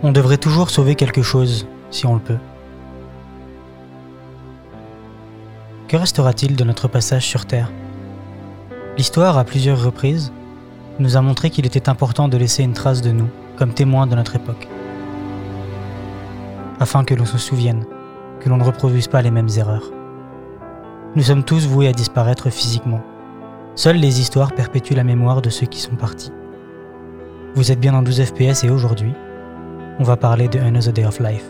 On devrait toujours sauver quelque chose, si on le peut. Que restera-t-il de notre passage sur Terre? L'histoire, à plusieurs reprises, nous a montré qu'il était important de laisser une trace de nous, comme témoin de notre époque. Afin que l'on se souvienne, que l'on ne reproduise pas les mêmes erreurs. Nous sommes tous voués à disparaître physiquement. Seules les histoires perpétuent la mémoire de ceux qui sont partis. Vous êtes bien en 12 FPS et aujourd'hui, on va parler de Another Day of Life.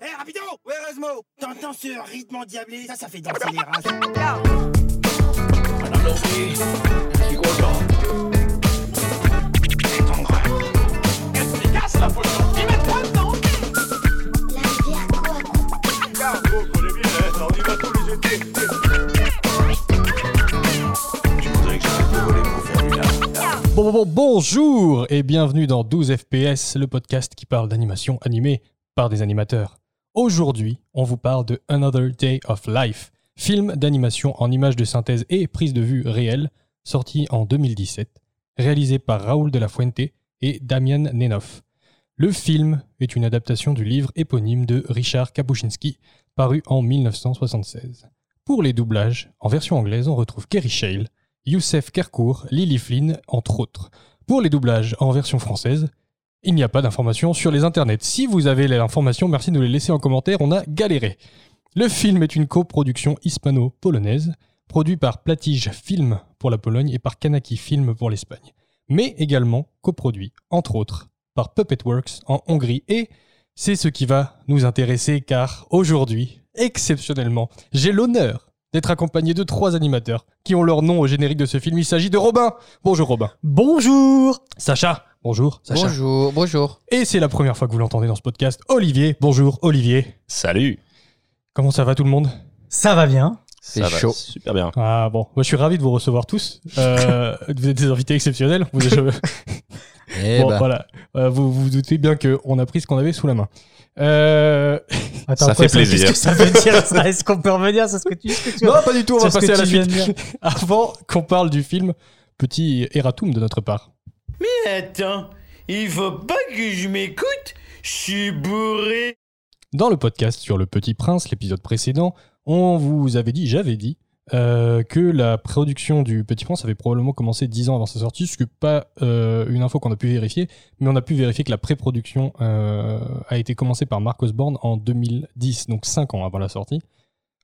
Hé, rapido Ouais, Erasmo T'entends ce rythme endiablé Ça, ça fait danser les races. Bonjour et bienvenue dans 12 FPS, le podcast qui parle d'animation animée par des animateurs. Aujourd'hui, on vous parle de Another Day of Life, film d'animation en images de synthèse et prise de vue réelle, sorti en 2017, réalisé par Raoul de la Fuente et Damian Nenoff. Le film est une adaptation du livre éponyme de Richard Kapuscinski, paru en 1976. Pour les doublages, en version anglaise, on retrouve Kerry Shale, Youssef Kerkour, Lily Flynn, entre autres. Pour les doublages en version française, il n'y a pas d'informations sur les internets. Si vous avez les informations, merci de les laisser en commentaire, on a galéré. Le film est une coproduction hispano-polonaise, produit par Platige Film pour la Pologne et par Kanaki Film pour l'Espagne, mais également coproduit, entre autres, par Puppetworks en Hongrie et c'est ce qui va nous intéresser car aujourd'hui, exceptionnellement, j'ai l'honneur d'être accompagné de trois animateurs qui ont leur nom au générique de ce film. Il s'agit de Robin. Bonjour Robin. Bonjour Sacha. Bonjour Sacha. Bonjour, bonjour. Et c'est la première fois que vous l'entendez dans ce podcast. Olivier. Bonjour Olivier. Salut Comment ça va tout le monde? Ça va bien C'est chaud. Super bien. Ah bon, moi je suis ravi de vous recevoir tous. Euh, vous êtes des invités exceptionnels. Vous, êtes- Eh bon, bah, voilà. Euh, vous vous doutez bien qu'on a pris ce qu'on avait sous la main. Euh... Attends, Ça quoi, fait plaisir. Qu'est-ce que ça veut dire ça Est-ce qu'on peut revenir sur ce que tu, ce que tu Non, pas du tout. On va passer à la suite. Avant qu'on parle du film, petit erratum de notre part. Attends, il faut pas que je m'écoute Je suis bourré Dans le podcast sur Le Petit Prince, l'épisode précédent, on vous avait dit, j'avais dit, euh, que la production du Petit Prince avait probablement commencé 10 ans avant sa sortie, ce qui n'est pas euh, une info qu'on a pu vérifier, mais on a pu vérifier que la pré-production euh, a été commencée par Mark Osborne en 2010, donc 5 ans avant la sortie.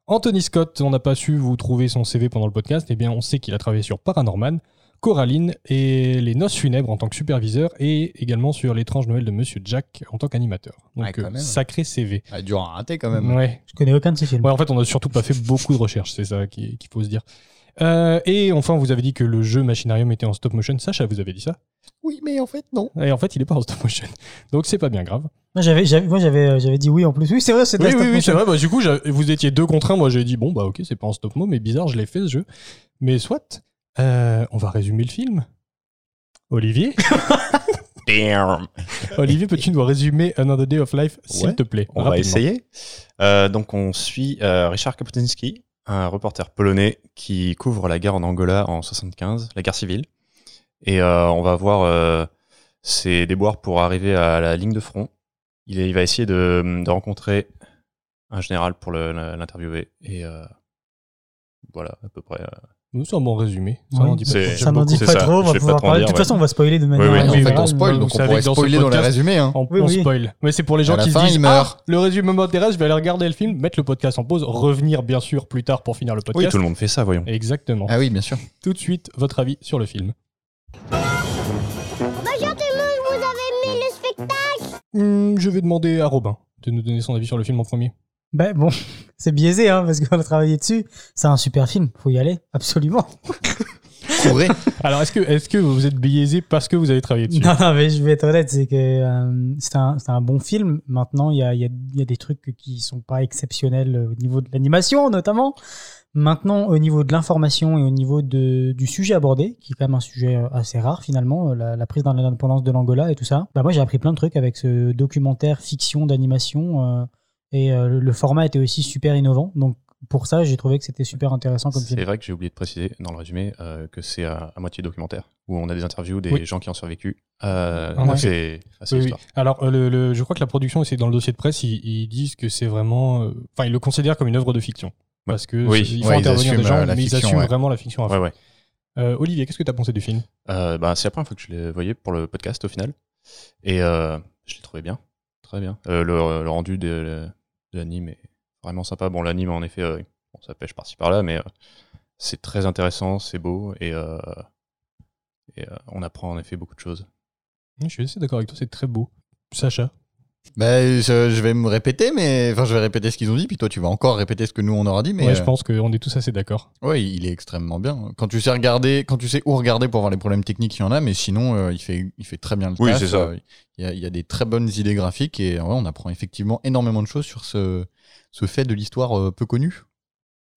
Anthony Scott, on n'a pas su vous trouver son CV pendant le podcast, eh bien on sait qu'il a travaillé sur Paranorman, Coraline et Les Noces Funèbres en tant que superviseur et également sur L'étrange Noël de Monsieur Jack en tant qu'animateur. Donc Ouais, euh, sacré CV. ah, dur à rater quand même. Ouais. Je connais aucun de ces films. Ouais, en fait, on a surtout pas fait beaucoup de recherches, c'est ça qui- qu'il faut se dire. Euh, et enfin, vous avez dit que le jeu Machinarium était en stop motion. Sacha, vous avez dit ça? Oui, mais en fait, non. Et en fait, il est pas en stop motion. Donc, c'est pas bien grave. Moi, j'avais, j'avais, moi, j'avais, euh, j'avais dit oui en plus. Oui, c'est vrai, c'est Oui, oui, oui, c'est vrai. Bah, du coup, vous étiez deux contre un. Moi, j'ai dit, bon, bah, ok, c'est pas en stop mo, mais bizarre, je l'ai fait ce jeu. Mais soit, euh, on va résumer le film. Olivier Damn. Olivier, peux-tu nous résumer Another Day of Life, s'il Ouais, te plaît On va essayer. Euh, donc, on suit euh, Richard Kapuscinski, un reporter polonais qui couvre la guerre en Angola en 75, la guerre civile. Et euh, on va voir ses déboires pour arriver à la ligne de front. Il, va essayer de, de rencontrer un général pour l'interviewer. Et voilà, à peu près. Nous, C'est un bon résumé. Ça Oui. n'en dit pas. Ça dit pas ça, trop, on va pas parler. dire, De toute ouais. façon, on va spoiler de manière. oui, en oui, fait, générale. on spoil, donc on pourrait dans spoiler dans résumés. Hein. On, Oui, on oui. spoil. Mais c'est pour les gens qui fin, se disent il meurt. Ah, le résumé m'intéresse, je vais aller regarder le film, mettre le podcast en pause, revenir bien sûr plus tard pour finir le Oui, podcast. tout le monde fait ça, voyons. Exactement. Ah oui, bien sûr. Tout de suite, votre avis sur le film. Bonjour tout le monde, vous avez aimé le spectacle? Hmm, je vais demander à Robin de nous donner son avis sur le film en premier. Ben bon, c'est biaisé, hein, parce qu'on a travaillé dessus. C'est un super film, faut y aller, absolument. Courez. Alors, est-ce que, est que vous êtes biaisé parce que vous avez travaillé dessus? Non, non, mais je vais être honnête, c'est que euh, c'est un, c'est un bon film. Maintenant, il y a, il y, a, il y a des trucs qui sont pas exceptionnels au niveau de l'animation, notamment. Maintenant, au niveau de l'information et au niveau de, du sujet abordé, qui est quand même un sujet euh, assez rare finalement, euh, la, la prise d'indépendance de l'Angola et tout ça, bah moi j'ai appris plein de trucs avec ce documentaire fiction d'animation euh, et euh, le, le format était aussi super innovant. Donc pour ça, j'ai trouvé que c'était super intéressant comme C'est film. vrai que j'ai oublié de préciser dans le résumé euh, que c'est à, à moitié documentaire, où on a des interviews des Oui. gens qui ont survécu. Euh, Ah ouais. C'est assez Oui, oui. Alors, euh, le, le- je crois que la production, c'est dans le dossier de presse, ils, ils disent que c'est vraiment. euh, Enfin, ils le considèrent comme une œuvre de fiction. Parce que Oui. c'est- il faut Ouais, ils intervenir des gens, mais fiction, ils assument ouais. vraiment la fiction à fond. Ouais, ouais. Euh, Olivier, qu'est-ce que tu as pensé du film? Euh, bah, c'est la première fois que je l'ai voyé pour le podcast au final. Et euh, je l'ai trouvé bien. Très bien. Euh, le, le rendu de, de l'anime est vraiment sympa. Bon, l'anime, en effet, euh, ça pêche par-ci par-là, mais euh, c'est très intéressant, c'est beau et, euh, et on apprend en effet beaucoup de choses. Je suis assez d'accord avec toi, c'est très beau. Sacha? Bah, je, je vais me répéter, mais enfin, je vais répéter ce qu'ils ont dit, puis toi, tu vas encore répéter ce que nous on aura dit. Mais Ouais, euh, je pense qu'on est tous assez d'accord. ouais, il est extrêmement bien. Quand tu sais regarder, quand tu sais où regarder pour voir les problèmes techniques, il y en a, mais sinon, euh, il fait, il fait très bien le Oui, taf. c'est ça. Euh, Il y, a, il y a des très bonnes idées graphiques et ouais, on apprend effectivement énormément de choses sur ce, ce fait de l'histoire euh, peu connue.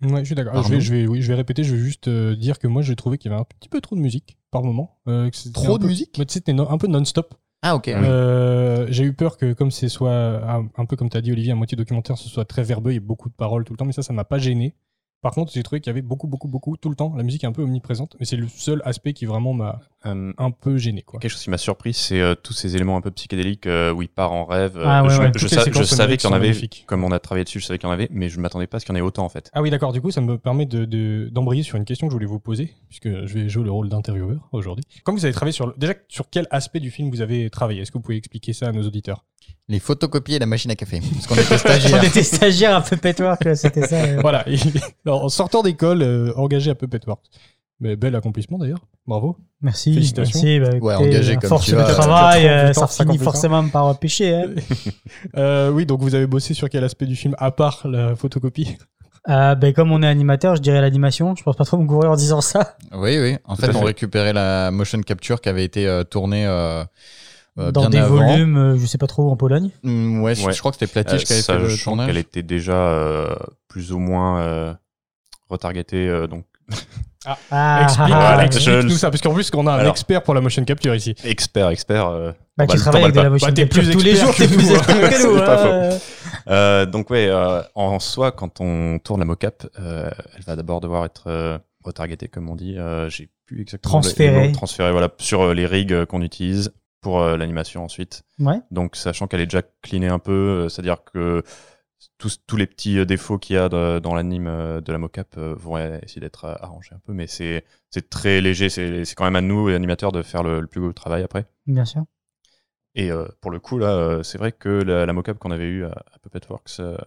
Ouais, je suis d'accord. Par Je vais, je, vais, oui, je vais répéter, je vais juste euh, dire que moi j'ai trouvé qu'il y avait un petit peu trop de musique par moment. Euh, que Trop un de peu- musique? Ouais, tu sais, C'était un peu non-stop. Ah ok. Euh, j'ai eu peur que, comme c'est soit un, un peu comme tu as dit, Olivier, à moitié documentaire, ce soit très verbeux, il y ait beaucoup de paroles tout le temps, mais ça, ça m'a pas gêné. Par contre, j'ai trouvé qu'il y avait beaucoup, beaucoup, beaucoup tout le temps. La musique est un peu omniprésente, mais c'est le seul aspect qui vraiment m'a Euh, un peu gêné. Quoi. quelque chose qui m'a surpris, c'est euh, tous ces éléments un peu psychédéliques euh, où il part en rêve. Euh, Ah ouais, je ouais. je Toutes les sa- séquences je savais qu'il y en avait, comme on a travaillé dessus, je savais qu'il y en avait, mais je ne m'attendais pas à ce qu'il y en ait autant en fait. Ah oui, d'accord. Du coup, ça me permet de- de- d'embrayer sur une question que je voulais vous poser, puisque je vais jouer le rôle d'intervieweur aujourd'hui. Comme vous avez travaillé sur. le- Déjà, sur quel aspect du film vous avez travaillé? Est-ce que vous pouvez expliquer ça à nos auditeurs? Les photocopies et la machine à café. Parce qu'on était On stagiaires. était stagiaire à Puppet Work, c'était ça. euh. Voilà. Alors, en sortant d'école, euh, engagé à Puppet Works. Mais bel accomplissement d'ailleurs. Bravo. Merci. Félicitations. Merci, bah, Ouais, écoutez, engagé comme force tu de vas, travail, euh, ça finit forcément par pécher. hein. Euh, oui, donc vous avez bossé sur quel aspect du film, à part la photocopie? Euh, ben, comme on est animateur, je dirais l'animation. Je pense pas trop me courir en disant ça. Oui, oui. En à fait, on fait. récupérait la motion capture qui avait été euh, tournée euh, euh, Dans bien des avant. volumes, euh, je sais pas trop, en Pologne? Mm, ouais, je- Ouais. je crois que c'était Euh, Platige qui avait fait le sachant qu'elle tournage. était déjà euh, plus ou moins euh, retargetée, euh, donc Ah, Explique, ah, Voilà, ah, explique je- nous ça, parce qu'en plus, qu'on a un Alors- expert pour la motion capture ici. expert, expert. euh, Bah, tu t'emballes- travailles avec de la motion Bah, capture plus tous les jours, t'es plus nous, expert que nous. C'est pas hein. Euh, donc ouais, euh, en soi, quand on tourne la mocap, euh, elle va d'abord devoir être euh, retargetée, comme on dit. Euh, J'ai plus exactement Transférée. transférée, voilà, sur euh, les rigs euh, qu'on utilise pour euh, l'animation ensuite. Ouais. Donc sachant qu'elle est déjà cleanée un peu, euh, c'est-à-dire que tous, tous les petits euh, défauts qu'il y a de- dans l'anime de la mocap vont essayer d'être arrangés un peu, mais c'est très léger. C'est quand même à nous, les animateurs, de faire le, le plus gros travail après. Bien sûr. Et euh, pour le coup, là, c'est vrai que la, la mocap qu'on avait eue à, à Puppetworks, euh,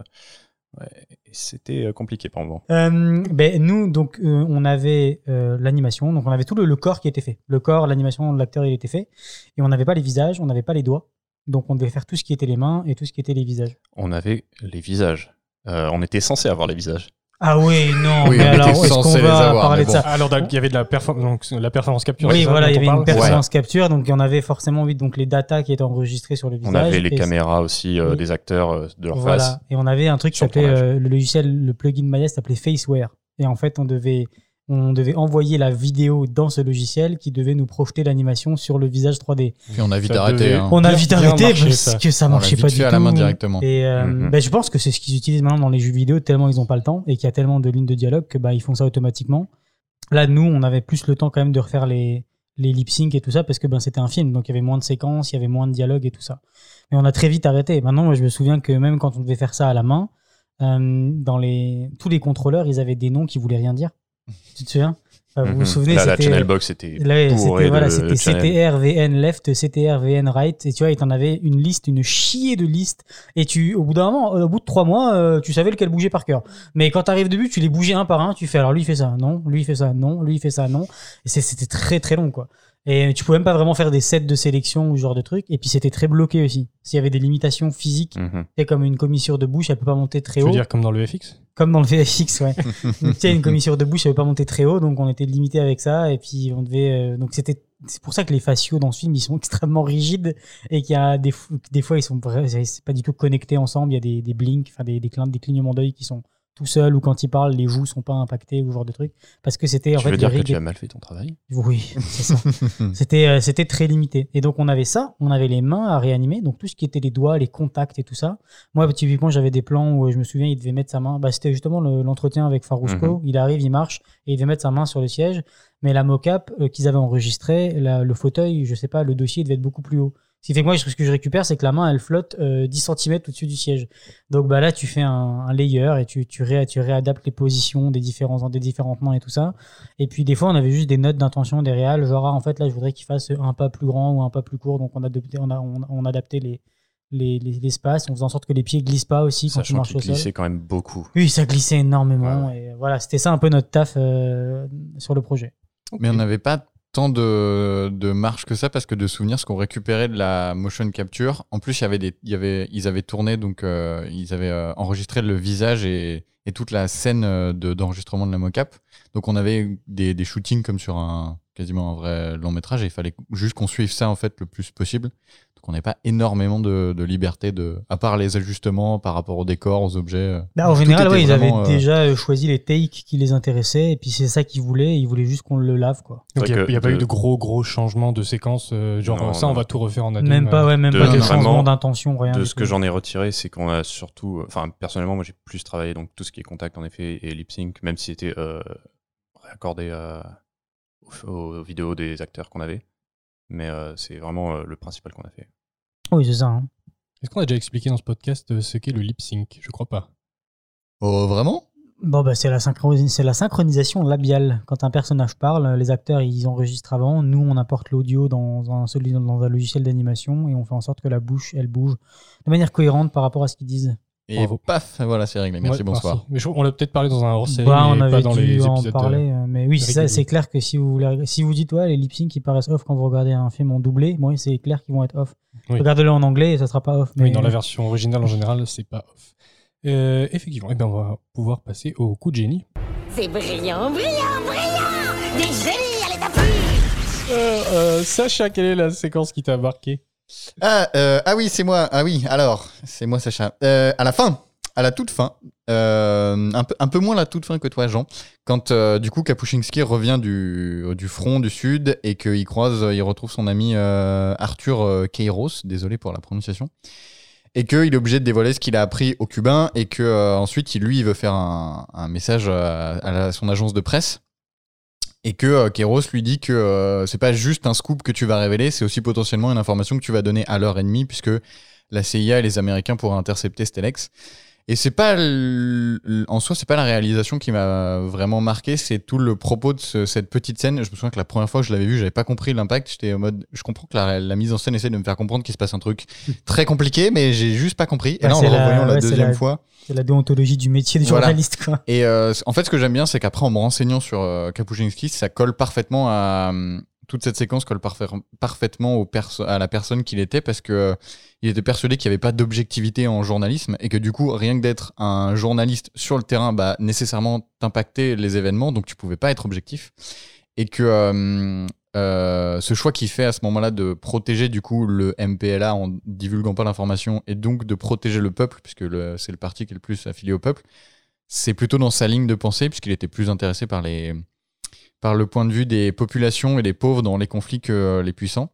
ouais, c'était euh, compliqué par moment. Euh, ben, nous, donc, euh, on avait euh, l'animation, donc on avait tout le, le corps qui était fait. Le corps, l'animation de l'acteur, il était fait. Et on n'avait pas les visages, on n'avait pas les doigts. Donc on devait faire tout ce qui était les mains et tout ce qui était les visages. On avait les visages. Euh, on était censé avoir les visages. Ah oui, non, Oui, mais on alors est-ce qu'on censé les va avoir, parler de ça Alors, il y avait de la, perform- donc, la performance capture. Oui, voilà, il y on avait une performance capture, donc il y en avait forcément oui, donc les datas qui étaient enregistrées sur le visage. On avait les caméras aussi euh, Oui. des acteurs euh, de leur Voilà. face. Et on avait un truc qui s'appelait euh, le logiciel, le plugin Maya s'appelait Faceware. Et en fait, on devait, on devait envoyer la vidéo dans ce logiciel qui devait nous projeter l'animation sur le visage 3D. Puis on a vite Ça arrêté. devait- hein. On a vite bien arrêté marché, parce ça. que ça marchait vite pas fait du à tout. la main directement. Et euh, Mhm. bah, je pense que c'est ce qu'ils utilisent maintenant dans les jeux vidéo tellement ils n'ont pas le temps et qu'il y a tellement de lignes de dialogue que bah, ils font ça automatiquement. Là, nous, on avait plus le temps quand même de refaire les, les lip sync et tout ça parce que ben, c'était un film, donc il y avait moins de séquences, il y avait moins de dialogue et tout ça. Mais on a très vite arrêté. Maintenant, moi, je me souviens que même quand on devait faire ça à la main, euh, dans les, tous les contrôleurs, ils avaient des noms qui voulaient rien dire. Tu te souviens? Enfin, Vous vous Mhm. souvenez Là, la channel box c'était voilà, de c'était channel. CTR VN left, CTR VN right, et tu vois, et t'en avais une liste, une chier de listes, et tu, au bout d'un moment, au bout de trois mois, euh, tu savais lequel bouger par cœur. Mais quand t'arrives début, tu les bougeais un par un, tu fais alors lui il fait ça, non, lui il fait ça, non, lui il fait ça, non, et c'était très très long quoi. Et tu pouvais même pas vraiment faire des sets de sélection ou ce genre de trucs, et puis c'était très bloqué aussi. S'il y avait des limitations physiques, Mhm. c'est comme une commissure de bouche, elle peut pas monter très Tu haut. veux dire comme dans le FX Comme dans le VFX, ouais. Donc, tu sais, une commissure de bouche, elle veut pas monter très haut, donc on était limité avec ça. Et puis, on devait. euh, donc, c'était. C'est pour ça que les faciaux dans ce film, ils sont extrêmement rigides et qu'il y a des, des fois, ils sont pas du tout connectés ensemble. Il y a des, des blinks, enfin des, des clignements d'œil qui sont tout seul ou quand il parle, les joues sont pas impactées ou ce genre de trucs. Parce que c'était en Tu fait veux dire que tu as mal fait ton travail? Oui, c'est ça. c'était euh, c'était très limité. Et donc on avait ça, on avait les mains à réanimer, donc tout ce qui était les doigts, les contacts et tout ça. Moi typiquement j'avais des plans où euh, je me souviens il devait mettre sa main. Bah, c'était justement le- l'entretien avec Farusco. Il arrive, il marche et il devait mettre sa main sur le siège. Mais la mocap euh, qu'ils avaient enregistrée, le fauteuil, je sais pas, le dossier devait être beaucoup plus haut. Ce qui fait que moi, ce que je récupère, c'est que la main, elle flotte euh, 10 cm au-dessus du siège. Donc bah là, tu fais un, un layer et tu, tu, ré- tu réadaptes les positions des, différents, des différentes mains et tout ça. Et puis des fois, on avait juste des notes d'intention des réals, genre ah, en fait là, je voudrais qu'il fasse un pas plus grand ou un pas plus court. Donc on a adapté, on a, on, on adaptait les les- les- l'espace, on faisait en sorte que les pieds glissent pas aussi quand tu marches qu'il au sol. glissait quand même beaucoup. Oui, ça glissait énormément. Et voilà, c'était ça un peu notre taf euh, sur le projet. Mais on n'avait pas tant de, de que ça parce que de souvenirs, ce qu'on récupérait de la motion capture, en plus, il y avait des, y avait, ils avaient tourné, donc euh, ils avaient euh, enregistré le visage et, et toute la scène euh, de- d'enregistrement de la mocap. Donc on avait des, des shootings comme sur un quasiment un vrai long métrage et il fallait juste qu'on suive ça en fait le plus possible. Donc on n'avait pas énormément de, de liberté de, à part les ajustements par rapport au décor, aux objets. euh, Bah, en général, ouais, ils avaient vraiment, euh, déjà euh, choisi les takes qui les intéressaient, et puis c'est ça qu'ils voulaient, ils voulaient juste qu'on le lave, quoi. Donc il n'y a, pas de- eu de gros gros changements de séquences, euh, genre Non, ça on va tout refaire en ADM. Même pas, ouais, même de- pas de changement d'intention, rien. De ce que j'en ai retiré, c'est qu'on a surtout, enfin personnellement, moi j'ai plus travaillé donc tout ce qui est contact en effet et lip sync, même si c'était euh, raccordé euh, aux, aux vidéos des acteurs qu'on avait. Mais euh, c'est vraiment euh, le principal qu'on a fait. Oui, c'est ça. hein. Est-ce qu'on a déjà expliqué dans ce podcast euh, ce qu'est le lip sync? Je crois pas. Oh, vraiment? Bon, bah, c'est la, la synchronisation labiale. Quand un personnage parle, les acteurs ils enregistrent avant. Nous, on apporte l'audio dans un, dans un logiciel d'animation et on fait en sorte que la bouche, elle bouge de manière cohérente par rapport à ce qu'ils disent. Et Bravo. paf, voilà, c'est réglé. Merci, Ouais, bonsoir. Mais je- on l'a peut-être parlé dans un hors-série, Bah, on avait pas dans dû les en épisodes. parler. euh, Mais oui, c'est ça, réguliers. c'est clair que si vous, voulez- si vous dites, ouais, les lip sync qui paraissent off quand vous regardez un film en doublé, moi, c'est clair qu'ils vont être off. Oui. Regardez-le en anglais et ça sera pas off. Mais Oui, dans la version originale en général, c'est pas off. Euh, effectivement, eh ben, on va pouvoir passer au coup de génie. C'est brillant, brillant, brillant Des génies à l'état pur Euh, euh, Sacha, quelle est la séquence qui t'a marqué? Ah, euh, ah oui, c'est moi. Ah oui, alors, c'est moi, Sacha. Euh, à la fin, à la toute fin, euh, un, peu, un peu moins la toute fin que toi, Jean, quand du coup Kapuscinski revient du, front du sud et qu'il croise, il retrouve son ami Arthur Keiros, désolé pour la prononciation, et qu'il est obligé de dévoiler ce qu'il a appris aux Cubains et que ensuite, lui, il veut faire un, message à, son agence de presse. Et que euh, Kéros lui dit que euh, c'est pas juste un scoop que tu vas révéler, c'est aussi potentiellement une information que tu vas donner à leur ennemi, puisque la CIA et les Américains pourraient intercepter Stelex. Et c'est pas en soi, c'est pas la réalisation qui m'a vraiment marqué, c'est tout le propos de ce- cette petite scène. Je me souviens que la première fois que je l'avais vu, j'avais pas compris l'impact. J'étais en mode, je comprends que la, la mise en scène essaie de me faire comprendre qu'il se passe un truc très compliqué, mais j'ai juste pas compris. Et là, en le la- revoyant la ouais, c'est deuxième la- fois, C'est la déontologie du métier de Voilà. journaliste, quoi. et euh, en fait, ce que j'aime bien, c'est qu'après, en me renseignant sur euh, Kapuscinski, ça colle parfaitement à. Toute cette séquence colle parfait- parfaitement au à la personne qu'il était parce que euh, il était persuadé qu'il n'y avait pas d'objectivité en journalisme et que du coup, rien que d'être un journaliste sur le terrain, bah, nécessairement t'impactait les événements, donc tu pouvais pas être objectif. Et que euh, euh, ce choix qu'il fait à ce moment-là de protéger du coup le MPLA en divulguant pas l'information et donc de protéger le peuple, puisque c'est le parti qui est le plus affilié au peuple, c'est plutôt dans sa ligne de pensée, puisqu'il était plus intéressé par, les, par le point de vue des populations et des pauvres dans les conflits que euh, les puissants.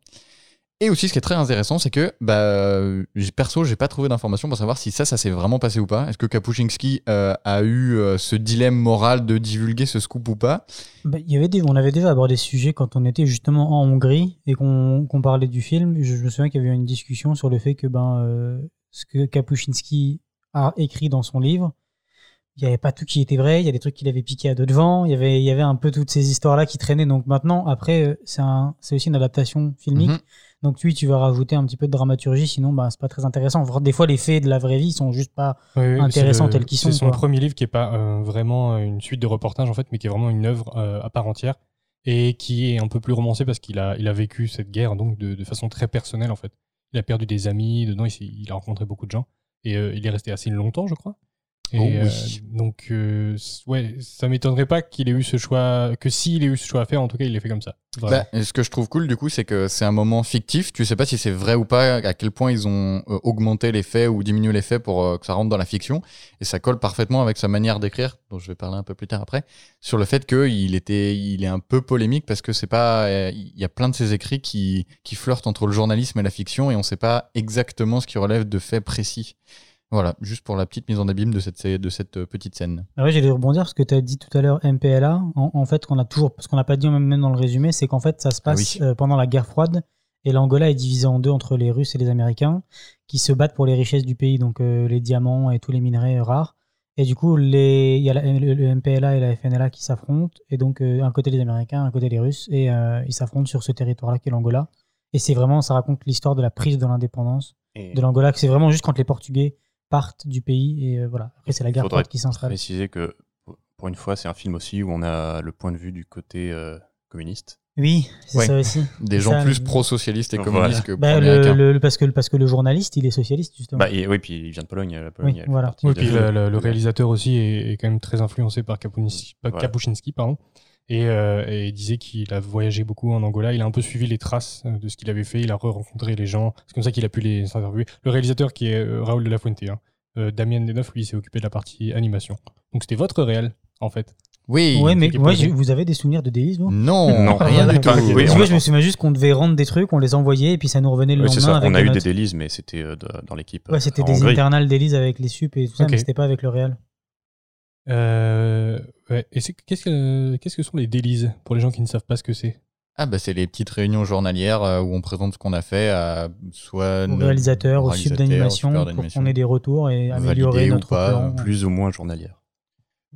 Et aussi, ce qui est très intéressant, c'est que, bah, euh, perso, j'ai pas trouvé d'informations pour savoir si ça, ça s'est vraiment passé ou pas. Est-ce que Kapuscinski euh, a eu ce dilemme moral de divulguer ce scoop ou pas? Bah, y avait des, on avait déjà abordé ce sujet quand on était justement en Hongrie et qu'on parlait du film. Je, me souviens qu'il y avait une discussion sur le fait que ben, ce que Kapuscinski a écrit dans son livre, il n'y avait pas tout qui était vrai. Il y a des trucs qu'il avait piqué à deux devant. Il y avait, il y avait un peu toutes ces histoires-là qui traînaient. Donc maintenant, après, euh, c'est un- c'est aussi une adaptation filmique. Mhm. Donc oui, tu vas rajouter un petit peu de dramaturgie, sinon bah, c'est pas très intéressant. Des fois, les faits de la vraie vie sont juste pas. Oui, oui, Intéressants le- tels qu'ils sont, C'est son quoi. premier livre qui est pas euh, vraiment une suite de reportages en fait, mais qui est vraiment une œuvre euh, à part entière et qui est un peu plus romancé parce qu'il a, il a vécu cette guerre donc de, de façon très personnelle en fait. Il a perdu des amis dedans, il, il a rencontré beaucoup de gens et euh, il est resté assez longtemps, je crois. Et, Oh euh, oui. donc, euh, ouais, ça m'étonnerait pas qu'il ait eu ce choix, que s'il ait eu ce choix à faire, en tout cas, il l'ait fait comme ça. Bah, et ce que je trouve cool, du coup, c'est que c'est un moment fictif. Tu sais pas si c'est vrai ou pas, à quel point ils ont euh, augmenté les faits ou diminué les faits pour euh, que ça rentre dans la fiction. Et ça colle parfaitement avec sa manière d'écrire, dont je vais parler un peu plus tard après, sur le fait qu'il était, il est un peu polémique parce que c'est pas, il y a plein de ses écrits qui, qui flirtent entre le journalisme et la fiction et on sait pas exactement ce qui relève de faits précis. Voilà, juste pour la petite mise en abîme de cette, de cette euh, petite scène. Ah ouais, j'allais rebondir parce que tu as dit tout à l'heure MPLA. En, en fait, qu'on a toujours, parce qu'on n'a pas dit même, dans le résumé, c'est qu'en fait, ça se Ah passe oui. euh, pendant la guerre froide et l'Angola est divisé en deux entre les Russes et les Américains qui se battent pour les richesses du pays, donc euh, les diamants et tous les minerais euh, rares. Et du coup, les- il y a la- le, le MPLA et la FNLA qui s'affrontent, et donc euh, un côté les Américains, un côté les Russes, et euh, ils s'affrontent sur ce territoire-là qui est l'Angola. Et c'est vraiment, ça raconte l'histoire de la prise de l'indépendance Et de l'Angola, que c'est vraiment juste quand les Portugais partent du pays, et euh, voilà. Après, c'est la guerre froide qui s'installe. préciser que pour une fois, c'est un film aussi où on a le point de vue du côté euh, communiste. Oui, c'est Ouais. ça aussi. Des gens ça, plus pro-socialistes et Voilà. communistes que Bah, le, le- parce, que, parce que le journaliste, il est socialiste, justement. Bah, et- oui, puis il vient de Pologne. La Pologne Oui, voilà. puis le, le- le réalisateur aussi est, est quand même très influencé par Kapuscinski, pas- Voilà. Kapuscinski, pardon. Et, euh, et il disait qu'il a voyagé beaucoup en Angola. Il a un peu suivi les traces euh, de ce qu'il avait fait. Il a re-rencontré les gens. C'est comme ça qu'il a pu les interviewer. Le réalisateur qui est euh, Raoul de la Fuente, hein. Euh, Damien Deneuve, lui, s'est occupé de la partie animation. Donc c'était votre réel, en fait. Oui. ouais, mais vous avez des souvenirs de délices, vous? Non, Non. rien du tout. Oui, a- je me souviens juste qu'on devait rendre des trucs, on les envoyait, et puis ça nous revenait le Oui, c'est lendemain ça. avec On a eu des notes. délices, mais c'était dans l'équipe. Ouais, c'était des internals d'Élise avec les sup et tout ça, Ok. mais c'était pas avec le réel. Euh, ouais. Et qu'est-ce que, qu'est-ce que sont les délices pour les gens qui ne savent pas ce que c'est? Ah bah c'est les petites réunions journalières euh, où on présente ce qu'on a fait à soit Au nos- réalisateur, au sub réalisateurs, d'animation, pour qu'on ait des retours et améliorer Validé ou notre pas, plan. Plus ou moins journalière.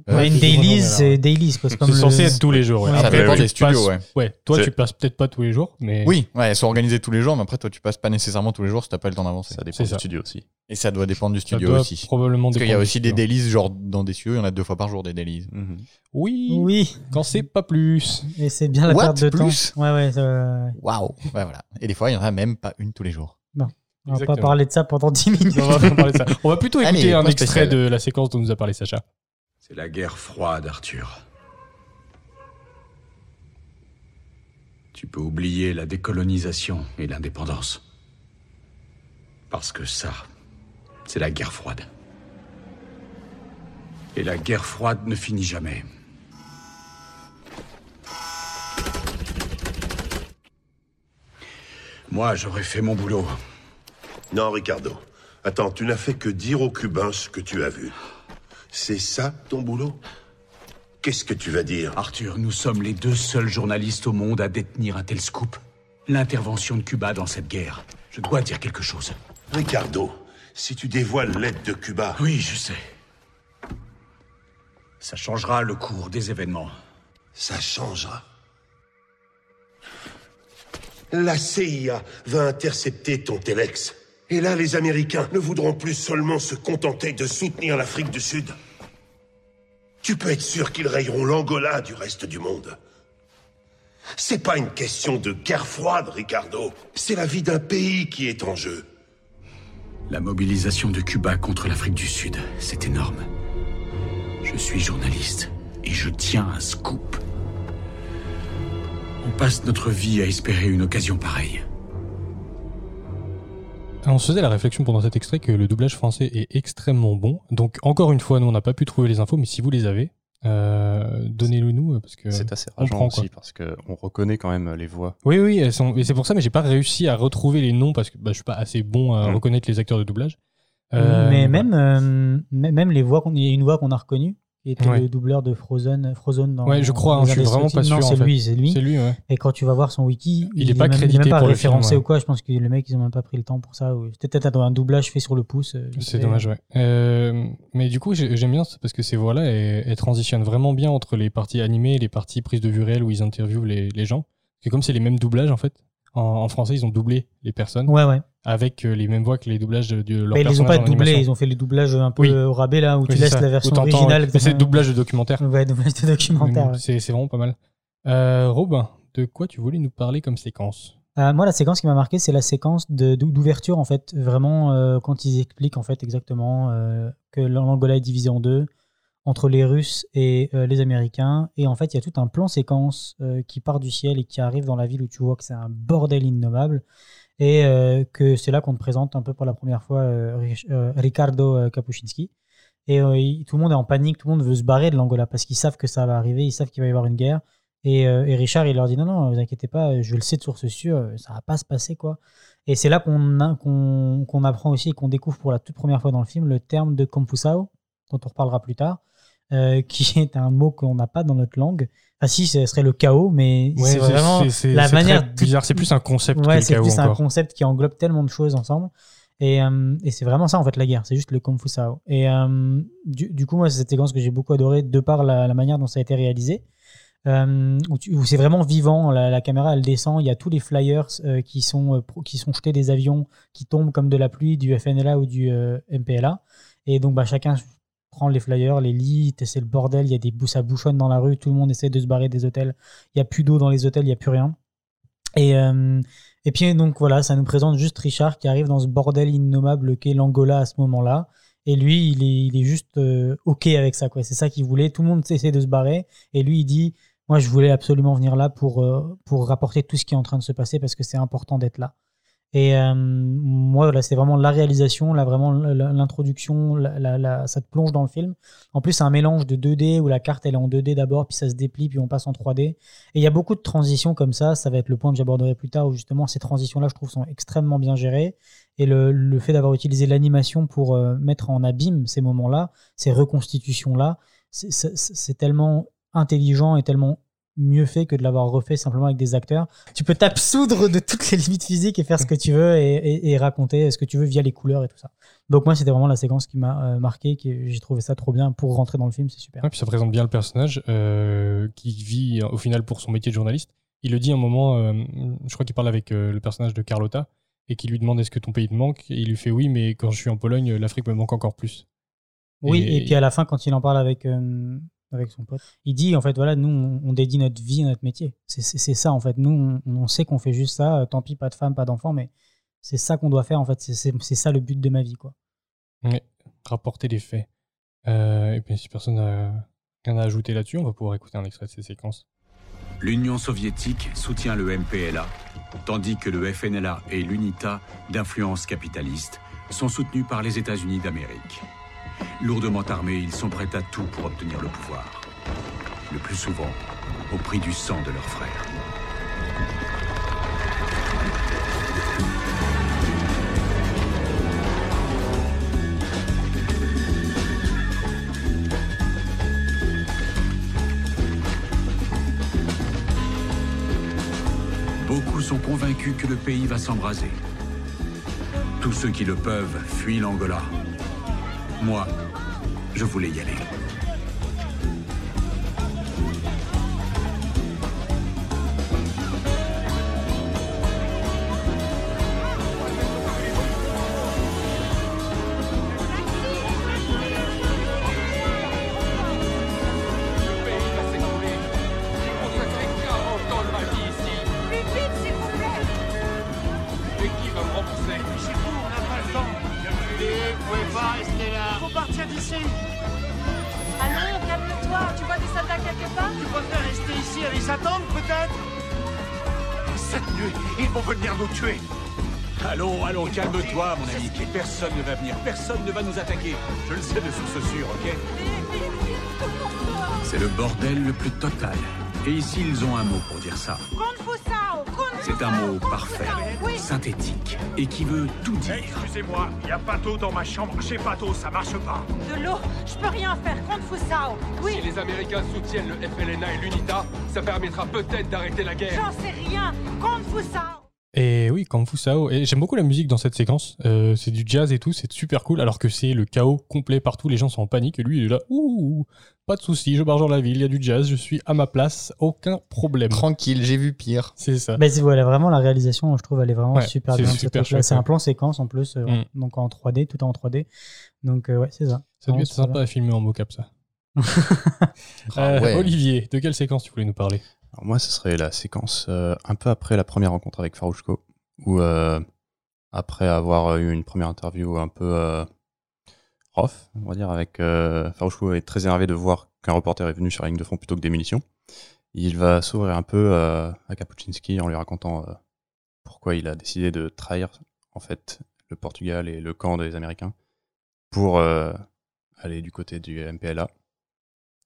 Euh, Ouais, une dailies, c'est dailies. C'est le- censé être tous les jours. Ouais. Ouais. ça Après, dépend des studios, passes- ouais. Ouais, toi, tu passes peut-être pas tous les jours, mais. Oui, ouais, elles sont organisées tous les jours, mais après toi tu passes pas nécessairement tous les jours si t'as pas le temps d'avancer. Ça dépend du ça. studio aussi. Et ça doit dépendre du Ça studio doit aussi. Probablement Parce qu'il y a aussi des délices, genre dans des studios, il y en a deux fois par jour des délices. Mhm. Oui, Oui, quand c'est pas plus. et c'est bien la What? perte de Plus? Temps. Ouais, ouais, ça- Waouh Ouais, voilà. Et des fois, il y en a même pas une tous les jours. on va pas parler de ça pendant 10 minutes. On va pas parler de ça. On va plutôt Allez, écouter un extrait spécial. de la séquence dont nous a parlé Sacha. C'est la guerre froide, Arthur. Tu peux oublier la décolonisation et l'indépendance. Parce que ça, c'est la guerre froide. Et la guerre froide ne finit jamais. Moi, j'aurais fait mon boulot. Non, Ricardo. Attends, tu n'as fait que dire aux Cubains ce que tu as vu. C'est ça ton boulot? Qu'est-ce que tu vas dire? Arthur, nous sommes les deux seuls journalistes au monde à détenir un tel scoop. L'intervention de Cuba dans cette guerre. Je dois dire quelque chose. Ricardo, si tu dévoiles l'aide de Cuba, Oui, je sais. Ça changera le cours des événements. ça changera. La CIA va intercepter ton Telex. Et là, les Américains ne voudront plus seulement se contenter de soutenir l'Afrique du Sud. Tu peux être sûr qu'ils rayeront l'Angola du reste du monde. C'est pas une question de guerre froide, Ricardo. C'est la vie d'un pays qui est en jeu. La mobilisation de Cuba contre l'Afrique du Sud, c'est énorme. Je suis journaliste et je tiens un scoop. On passe notre vie à espérer une occasion pareille. On se faisait la réflexion pendant cet extrait que le doublage français est extrêmement bon. Donc, encore une fois, nous, on n'a pas pu trouver les infos, mais si vous les avez, euh, donnez-le nous. Parce que... C'est assez on rageant prend, aussi parce qu'on reconnaît quand même les voix. Oui, oui, elles sont... et c'est pour ça, mais j'ai pas réussi à retrouver les noms parce que bah, je suis pas assez bon à Mm. reconnaître les acteurs de doublage. Euh, mais même, euh, même les voix, qu'on- il y a une voix qu'on a reconnue, qui était Ouais. le doubleur de Frozen, Frozen dans Ouais, je crois, hein, je suis vraiment pas. Non, sûr, en c'est lui, c'est lui. Lui, ouais. Et quand tu vas voir son wiki, Il est est pas même, crédité même pas pour le film, référencé ouais. ou quoi. Je pense que le mec, ils ont même pas pris le temps pour ça. ou C'était peut-être un doublage fait sur le pouce. euh, C'est dommage, ouais. Euh, mais du coup, j'ai- j'aime bien ça parce que ces voix-là, elles, elles transitionnent vraiment bien entre les parties animées et les parties prises de vue réelles où ils interviewent les, les gens. Parce que comme c'est les mêmes doublages, en fait, en, en français, ils ont doublé les personnes Ouais, ouais. Avec euh, les mêmes voix que les doublages de, de leurs Bah, ils les ont pas doublés, ils ont fait les doublages un peu Oui. au rabais là, où Oui, tu laisses ça. la version originale. Mais c'est doublage de documentaire. Ouais, doublage de documentaire. ouais. C'est vraiment pas mal. Euh, Robin, de quoi tu voulais nous parler comme séquence? Euh, moi, la séquence qui m'a marqué, c'est la séquence d'ouverture, en fait, vraiment, euh, quand ils expliquent, en fait, exactement que l'Angola est divisé en deux, entre les Russes et les Américains. Et en fait, il y a tout un plan séquence qui part du ciel et qui arrive dans la ville où tu vois que c'est un bordel innommable. Et euh, que c'est là qu'on te présente un peu pour la première fois euh, euh, Ricardo Kapuscinski. Et tout le monde est en panique, tout le monde veut se barrer de l'Angola parce qu'ils savent que ça va arriver, ils savent qu'il va y avoir une guerre. Et, Richard, il leur dit non, non, vous inquiétez pas, je le sais de source sûre, ça va pas se passer quoi. Et c'est là qu'on apprend aussi et qu'on découvre pour la toute première fois dans le film le terme de Compusao, dont on reparlera plus tard, qui est un mot qu'on n'a pas dans notre langue. Enfin, si, ce serait le chaos, mais Ouais, c'est vraiment la manière. bizarre. C'est plus un concept Ouais, que le c'est plus un concept qui englobe tellement de choses ensemble. Et, euh, et c'est vraiment ça, en fait, la guerre. C'est juste le Kung Fu Sao. Et euh, du, du coup, moi, c'est cette séquence que j'ai beaucoup adoré de par la, la manière dont ça a été réalisé. Euh, où, c'est vraiment vivant. La, la caméra, elle descend. Il y a tous les flyers euh, qui, sont, euh, qui sont jetés des avions qui tombent comme de la pluie du FNLA ou du MPLA. Et donc, bah, chacun prend les flyers, les lit, c'est le bordel. Il y a des ça bouchonne dans la rue. Tout le monde essaie de se barrer des hôtels. Il n'y a plus d'eau dans les hôtels, il n'y a plus rien. Et, euh, et puis donc voilà, ça nous présente juste Richard qui arrive dans ce bordel innommable qu'est l'Angola à ce moment-là. Et lui, il est, il est juste euh, OK avec ça. C'est ça qu'il voulait. Tout le monde essaie de se barrer. Et lui, il dit, moi, je voulais absolument venir là pour, euh, pour rapporter tout ce qui est en train de se passer parce que c'est important d'être là. Et euh, moi, là, c'est vraiment la réalisation, là, vraiment l'introduction, ça te plonge dans le film. En plus, c'est un mélange de 2D où la carte, elle est en 2D d'abord, puis ça se déplie, puis on passe en 3D. Et il y a beaucoup de transitions comme ça. Ça va être le point que j'aborderai plus tard, où justement, ces transitions-là, je trouve, sont extrêmement bien gérées. Et le, fait d'avoir utilisé l'animation pour euh, mettre en abîme ces moments-là, ces reconstitutions-là, c'est tellement intelligent et tellement mieux fait que de l'avoir refait simplement avec des acteurs. Tu peux t'absoudre de toutes les limites physiques et faire ce que tu veux et, et- et raconter ce que tu veux via les couleurs et tout ça. Donc moi, c'était vraiment la séquence qui m'a euh, marqué, qui j'ai trouvé ça trop bien pour rentrer dans le film, c'est super. Ouais, puis ça présente bien le personnage euh, qui vit au final pour son métier de journaliste. Il le dit à un moment, euh, je crois qu'il parle avec le personnage de Carlotta et qui lui demande est-ce que ton pays te manque? Et il lui fait oui, mais quand je suis en Pologne, l'Afrique me manque encore plus. Oui, Et- et, puis à la fin, quand il en parle avec, avec son pote, il dit en fait, voilà, nous, on, on dédie notre vie à notre métier. C'est- ça, en fait. Nous, on, on sait qu'on fait juste ça. euh, Tant pis, pas de femme, pas d'enfant, mais c'est ça qu'on doit faire, en fait. C'est- ça le but de ma vie, quoi. Ouais, rapporter les faits. Euh, et puis si personne n'a rien à ajouter là-dessus, on va pouvoir écouter un extrait de ces séquences. L'Union soviétique soutient le MPLA, tandis que le FNLA et l'UNITA, d'influence capitaliste, sont soutenus par les États-Unis d'Amérique. Lourdement armés, ils sont prêts à tout pour obtenir le pouvoir. Le plus souvent, au prix du sang de leurs frères. Beaucoup sont convaincus que le pays va s'embraser. Tous ceux qui le peuvent fuient l'Angola. Moi, je voulais y aller. Cette nuit, ils vont venir nous tuer. Allons, allons, calme-toi, mon ami. Personne ne va venir, personne ne va nous attaquer. Je le sais de source sûre, ok? C'est le bordel le plus total. Et ici, ils ont un mot pour dire ça. C'est un mot parfait, synthétique, et qui veut tout dire. Excusez-moi, il a pas d'eau dans ma chambre. J'ai pas d'eau, ça marche pas. De l'eau, je peux rien faire. Kung Fu Sao Oui. Si les Américains soutiennent le FLNA et l'UNITA, ça permettra peut-être d'arrêter la guerre. J'en sais rien. Kung Fu Sao Et oui, Kung Fu Sao. Et j'aime beaucoup la musique dans cette séquence. Euh, c'est du jazz et tout, c'est super cool. Alors que c'est le chaos complet partout, les gens sont en panique. Et lui, il est là, ouh, pas de souci, je marche dans la ville, il y a du jazz, je suis à ma place, aucun problème. Tranquille, j'ai vu pire. C'est ça. Mais c'est- voilà, vraiment, la réalisation, je trouve, elle est vraiment Ouais, super bien. C'est un plan séquence en plus, euh, Mm. donc en 3D, tout est en 3D. Donc, euh, ouais, c'est ça. Ça devait être sympa à filmer en mocap, ça. Ah Euh, ouais. Olivier, de quelle séquence tu voulais nous parler? Alors moi, ce serait la séquence euh, un peu après la première rencontre avec Farouchko, où euh, après avoir eu une première interview un peu euh, rough, on va dire, avec Farouchko est très énervé de voir qu'un reporter est venu sur la ligne de front plutôt que des munitions. Il va s'ouvrir un peu à Kapuczynski en lui racontant pourquoi il a décidé de trahir en fait le Portugal et le camp des Américains pour aller du côté du MPLA.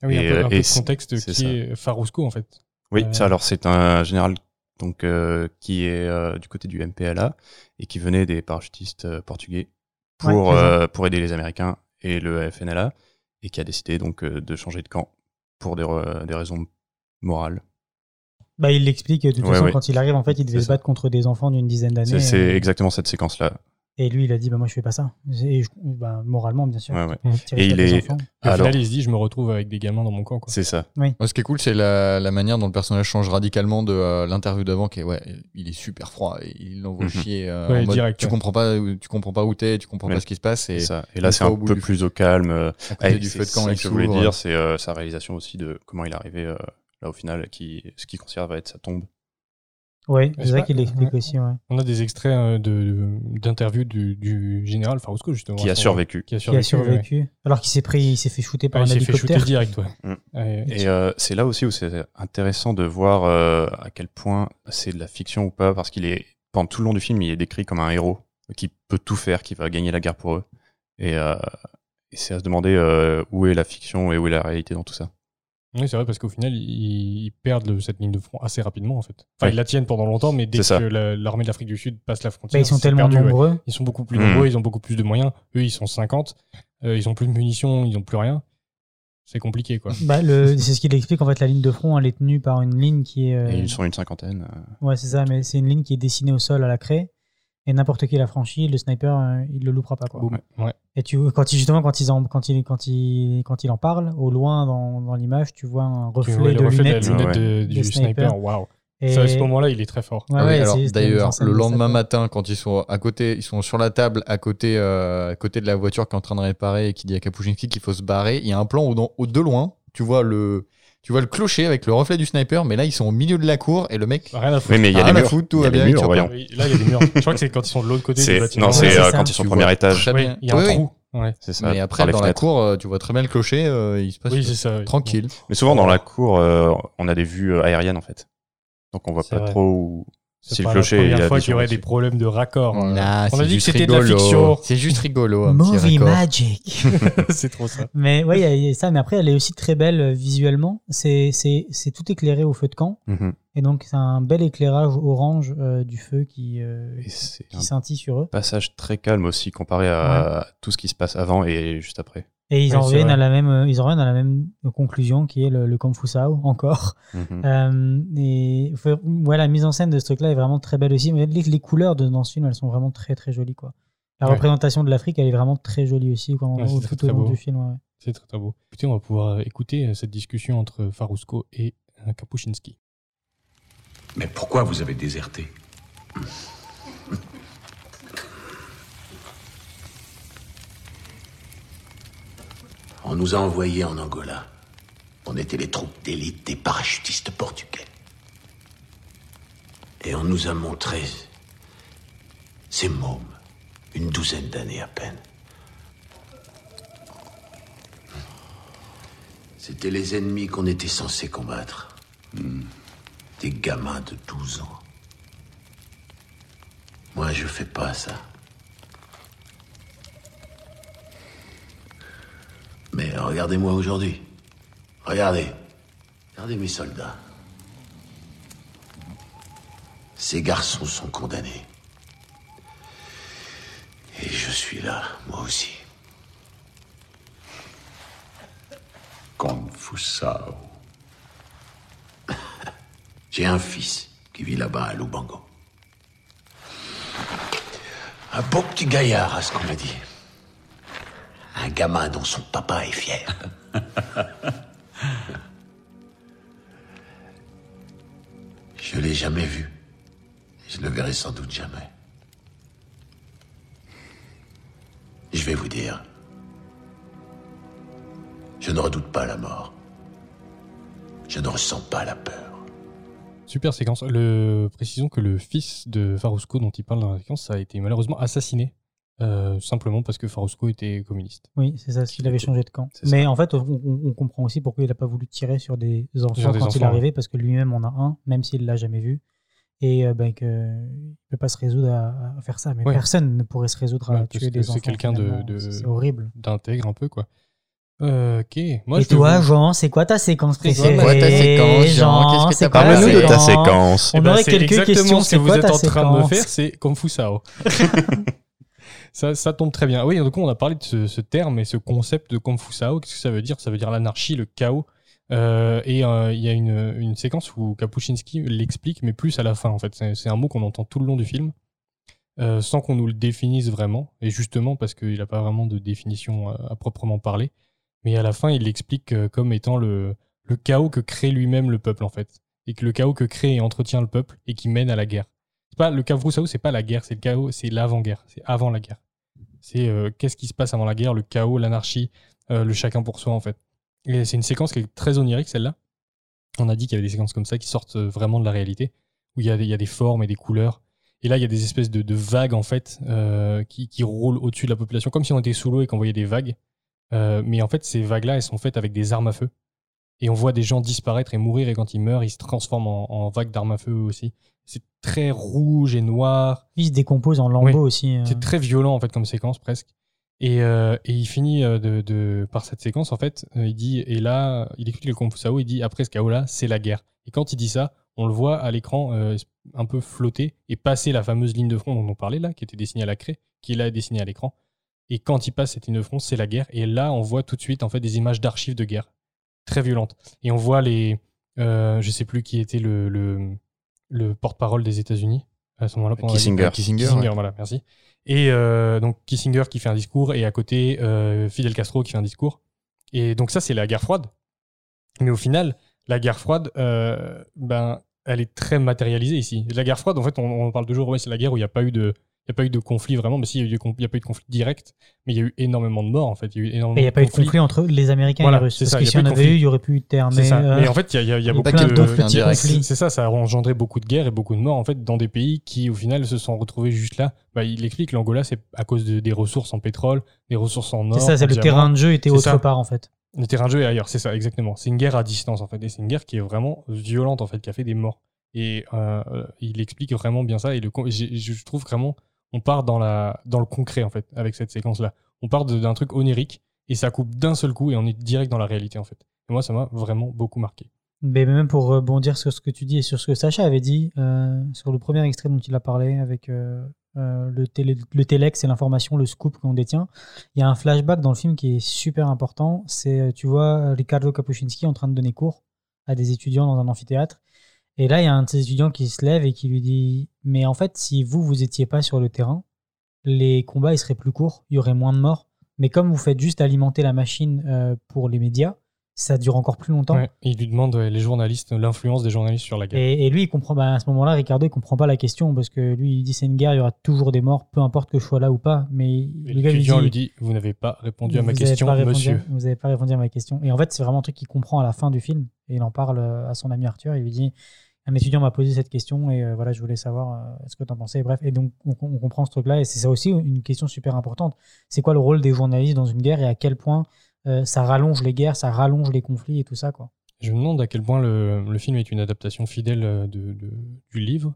Ah oui, Et, un peu, un peu de contexte qui ça. est Farusco en fait. Oui, Euh, ça alors c'est un général donc euh, qui est euh, du côté du MPLA et qui venait des parachutistes euh, portugais pour Ouais, pour aider les Américains et le FNLA et qui a décidé donc de changer de camp pour des, des raisons morales. Bah, il l'explique, de toute Ouais, façon, ouais. quand il arrive, en fait, il devait se battre contre des enfants d'une dizaine d'années. c'est exactement cette séquence là. Et lui, il a dit, bah, moi, je fais pas ça. Et je- bah, moralement, bien sûr. Ouais, ouais. Tirer Et il des est enfants. Au alors final, il se dit, je me retrouve avec des gamins dans mon camp. C'est ça. Moi, ce qui est cool, c'est la, la manière dont le personnage change radicalement de euh, l'interview d'avant, qui est ouais, il est super froid, et il l'envoie Mhm. chier. euh, Ouais, en mode, direct, tu comprends pas, où- tu comprends pas où t'es, tu comprends pas ce qui se passe, et ça. Là c'est un peu du- plus au calme. euh, Ouais, du c'est feu de camp, ça il que je voulais dire, c'est euh, sa réalisation aussi de comment il est arrivé là au final, qui ce qu'il considère va être sa tombe. Ouais, c'est pas- qu'il l'explique ouais. aussi, ouais. On a des extraits euh, de- d'interviews du, du général Farusco, justement. Qui a survécu. Qui a Qui survécu. a survécu. Alors qu'il s'est pris, il s'est fait shooter par Ah, un il s'est fait hélicoptère. shooter direct, ouais. Mm. Ouais, Et euh, c'est là aussi où c'est intéressant de voir euh, à quel point c'est de la fiction ou pas, parce qu'il est pendant tout le long du film, il est décrit comme un héros qui peut tout faire, qui va gagner la guerre pour eux. Et, euh, et c'est à se demander euh, où est la fiction et où est la réalité dans tout ça. Oui, c'est vrai, parce qu'au final, ils, ils perdent le- cette ligne de front assez rapidement, en fait. Enfin, Ouais. ils la tiennent pendant longtemps, mais dès que la- l'armée de l'Afrique du Sud passe la Bah, frontière, ils sont tellement perdu, ouais. nombreux. Ils sont beaucoup plus nombreux, ils ont beaucoup plus de moyens. Eux, ils sont 50. euh, ils ont plus de munitions, ils ont plus rien. C'est compliqué, quoi. Bah, le, c'est ce qu'il explique en fait. La ligne de front, elle est tenue par une ligne qui est. euh, Et ils sont une cinquantaine. euh, Ouais, c'est ça, mais c'est une ligne qui est dessinée au sol à la craie. Et n'importe qui la franchit, le sniper, euh, il le loupera pas. Quoi. Boum. Ouais. Et tu, quand il, justement, quand, ils en, quand, il, quand, il, quand il en parle, au loin dans, dans l'image, tu vois un reflet vois de reflet lunettes. de Ouais. de- du sniper. Waouh. Et- Ça, À ce moment-là, il est très fort. Ouais, Ah ouais, d'ailleurs, le de lendemain matin, quand ils sont à côté, ils sont sur la table à côté, euh, à côté de la voiture qui est en train de réparer et qui dit à Kapuscinski qu'il faut se barrer, il y a un plan où, dans- au de loin, tu vois le, tu vois le clocher avec le reflet du sniper, mais là ils sont au milieu de la cour et le mec, Rien à foutre. Oui, mais il y a des à murs. foutre, tout y a va des bien, murs, Là, il y a des murs. Je crois que c'est quand ils sont de l'autre côté C'est non, c'est euh, quand ils sont au premier étage. Oui, il y a un oui. trou. Ouais. C'est ça. Mais après, dans la cour, euh, tu vois très bien le clocher, euh, il se passe Oui, c'est ça. oui. tranquille. Mais souvent dans la cour, euh, on a des vues aériennes en fait. Donc on voit C'est pas vrai. trop où. C'est le clocher, la première fois qu'il y aurait des problèmes de raccord. Nah, on a dit que c'était de la fiction. C'est juste rigolo. un Movie. Magic. c'est trop ça. mais y a- a ça. Mais après, elle est aussi très belle euh, visuellement. C'est tout éclairé au feu de camp. Mhm. Et donc, c'est un bel éclairage orange euh, du feu qui, euh, qui scintille sur eux. passage très calme aussi comparé à tout ce qui se passe avant et juste après. Et ils Ouais, en reviennent à la même, euh, ils en reviennent à la même conclusion qui est le, le Konfusao encore. Mhm. Euh, et ouais, la mise en scène de ce truc-là est vraiment très belle aussi. Mais les, les couleurs de, dans ce film, elles sont vraiment très très jolies quoi. La Ouais. représentation de l'Afrique, elle est vraiment très jolie aussi quand, Ouais, c'est au- très, tout au très long beau. du film. ouais. C'est très très beau. Écoutez, on va pouvoir écouter euh, cette discussion entre Farusco et euh, Kapuscinski. Mais pourquoi vous avez déserté? On nous a envoyés en Angola. On était les troupes d'élite des parachutistes portugais. Et on nous a montré ces mômes, une douzaine d'années à peine. C'était les ennemis qu'on était censé combattre. Des gamins de 12 ans. Moi, je fais pas ça. Mais regardez-moi aujourd'hui. Regardez. Regardez mes soldats. Ces garçons sont condamnés. Et je suis là, moi aussi. Confusao. J'ai un fils qui vit là-bas à Lubango. Un beau petit gaillard, à ce qu'on m'a dit. Un gamin dont son papa est fier. Je l'ai jamais vu. Je le verrai sans doute jamais. Je vais vous dire. Je ne redoute pas la mort. Je ne ressens pas la peur. Super séquence. Le... Précisons que le fils de Farusco dont il parle dans la séquence a été malheureusement assassiné. Euh, simplement parce que Farusco était communiste. Oui, c'est ça, s'il avait changé de camp. C'est ça. Mais en fait, on, comprend aussi pourquoi il n'a pas voulu tirer sur des enfants Sur des quand il est enfants, arrivé, parce que lui-même en a un, même s'il l'a jamais vu. Et euh, ben, que, il ne peut pas se résoudre à, à faire ça. Mais Ouais. personne ne pourrait se résoudre à Ouais, tuer des c'est enfants. quelqu'un de- finalement. de- C'est horrible. D'intègre un peu, quoi. Euh, ok. Moi, Et je toi, vous- Jean, c'est quoi ta séquence C'est quoi préférée ta séquence, Jean Qu'est-ce que c'est Parle-nous de ta séquence. On Eh ben, aurait c'est quelques exactement questions. ce que C'est vous êtes en train de me faire, c'est Kung Fu Sao. ça, tombe très bien. Oui, coup, on a parlé de ce, terme et ce concept de Kung Fu Sao. Qu'est-ce que ça veut dire? Ça veut dire l'anarchie, le chaos. Euh, et euh, il y a une, séquence où Kapuscinski l'explique, mais plus à la fin, en fait. C'est un mot qu'on entend tout le long du film, euh, sans qu'on nous le définisse vraiment. Et justement, parce qu'il n'a pas vraiment de définition à, proprement parler. Mais à la fin, il l'explique comme étant le, chaos que crée lui-même le peuple, en fait. Et que le chaos que crée et entretient le peuple et qui mène à la guerre. C'est pas le chaos Sao, c'est pas la guerre, c'est le chaos, c'est l'avant-guerre, c'est avant la guerre. C'est euh, qu'est-ce qui se passe avant la guerre, le chaos, l'anarchie, euh, le chacun pour soi en fait. Et c'est une séquence qui est très onirique celle-là. On a dit qu'il y avait des séquences comme ça qui sortent euh, vraiment de la réalité, où il y a des, formes et des couleurs. Et là, il y a des espèces de, vagues en fait qui, roulent au-dessus de la population, comme si on était sous l'eau et qu'on voyait des vagues. Mais en fait, ces vagues-là, elles sont faites avec des armes à feu. Et on voit des gens disparaître et mourir, et quand ils meurent, ils se transforment en, vagues d'armes à feu aussi. C'est très rouge et noir. Il se décompose en lambeaux Oui. aussi. euh. C'est très violent en fait comme séquence presque. Et, euh, et il finit euh, de, de- par cette séquence en fait. euh, il dit et là, il explique le Kung Fu Sao. Il dit après ce chaos là, c'est la guerre. Et quand il dit ça, on le voit à l'écran euh, un peu flotter et passer la fameuse ligne de front dont on parlait là, qui était dessinée à la craie, qui est là dessinée à l'écran. Et quand il passe cette ligne de front, c'est la guerre. Et là, on voit tout de suite en fait des images d'archives de guerre très violentes. Et on voit les, je sais plus qui était le, le, le porte-parole des États-Unis à ce moment-là. Kissinger. Kissinger, Kissinger, ouais. voilà, merci. Et euh, donc Kissinger qui fait un discours et à côté euh, Fidel Castro qui fait un discours. Et donc ça c'est la guerre froide. Mais au final, la guerre froide, euh, ben, elle est très matérialisée ici. La guerre froide, en fait, on, on parle toujours, ouais, c'est la guerre où il n'y a pas eu de, il y a pas eu de conflit vraiment, mais si, il y a n'y a pas eu de conflit direct, mais il y a eu énormément de morts en fait. Il y a eu énormément Et il n'y a pas eu de conflit entre les Américains Voilà, et les Russes. c'est Parce ça, que il y de avait eu, il n'y aurait. C'est Mais, ça. euh, Mais en fait, il y a, y a- y y beaucoup de conflits. C'est ça, ça a engendré beaucoup de guerres et beaucoup de morts en fait dans des pays qui au final se sont retrouvés juste là. Bah, il explique l'Angola c'est à cause de- des ressources en pétrole, des ressources en or. C'est ça, c'est en le diamant. terrain de jeu était autre ça. part en fait. Le terrain de jeu est ailleurs, c'est ça, exactement. C'est une guerre à distance, en fait. Et c'est une guerre qui est vraiment violente, en fait, qui a fait des morts. Et euh, euh, il explique vraiment bien ça. Et le, j'ai- je trouve vraiment, on part dans, le concret, en fait, avec cette séquence-là. On part d'un truc onirique, et ça coupe d'un seul coup, et on est direct dans la réalité, en fait. Et moi, ça m'a vraiment beaucoup marqué. Mais même pour rebondir sur ce que tu dis et sur ce que Sacha avait dit, euh, sur le premier extrait dont il a parlé avec euh, euh, le, télé, le et l'information, le scoop qu'on détient, il y a un flashback dans le film qui est super important. C'est, tu vois, Ricardo Kapuscinski en train de donner cours à des étudiants dans un amphithéâtre. Et là, il y a un de ces étudiants qui se lève et qui lui dit Mais en fait, si vous, vous étiez pas sur le terrain, les combats ils seraient plus courts, il y aurait moins de morts. Mais comme vous faites juste alimenter la machine euh, pour les médias, ça dure encore plus longtemps. Ouais, il lui demande, ouais, les journalistes, l'influence des journalistes sur la guerre. Et, et lui, il comprend. bah, à ce moment-là, Ricardo, il comprend pas la question parce que lui, il dit c'est une guerre, il y aura toujours des morts, peu importe que je sois là ou pas. Mais lui l'étudiant dit, lui dit, vous n'avez pas répondu à ma question, à- monsieur. vous n'avez pas répondu à ma question. Et en fait, c'est vraiment un truc qu'il comprend à la fin du film. Et il en parle euh, à son ami Arthur. Il lui dit un étudiant m'a posé cette question et euh, voilà, je voulais savoir euh, ce que tu en pensais. Bref, et donc on, on comprend ce truc-là. Et c'est ça aussi une question super importante. C'est quoi le rôle des journalistes dans une guerre et à quel point euh, ça rallonge les guerres, ça rallonge les conflits et tout ça, quoi? Je me demande à quel point le, le film est une adaptation fidèle de, de- du livre.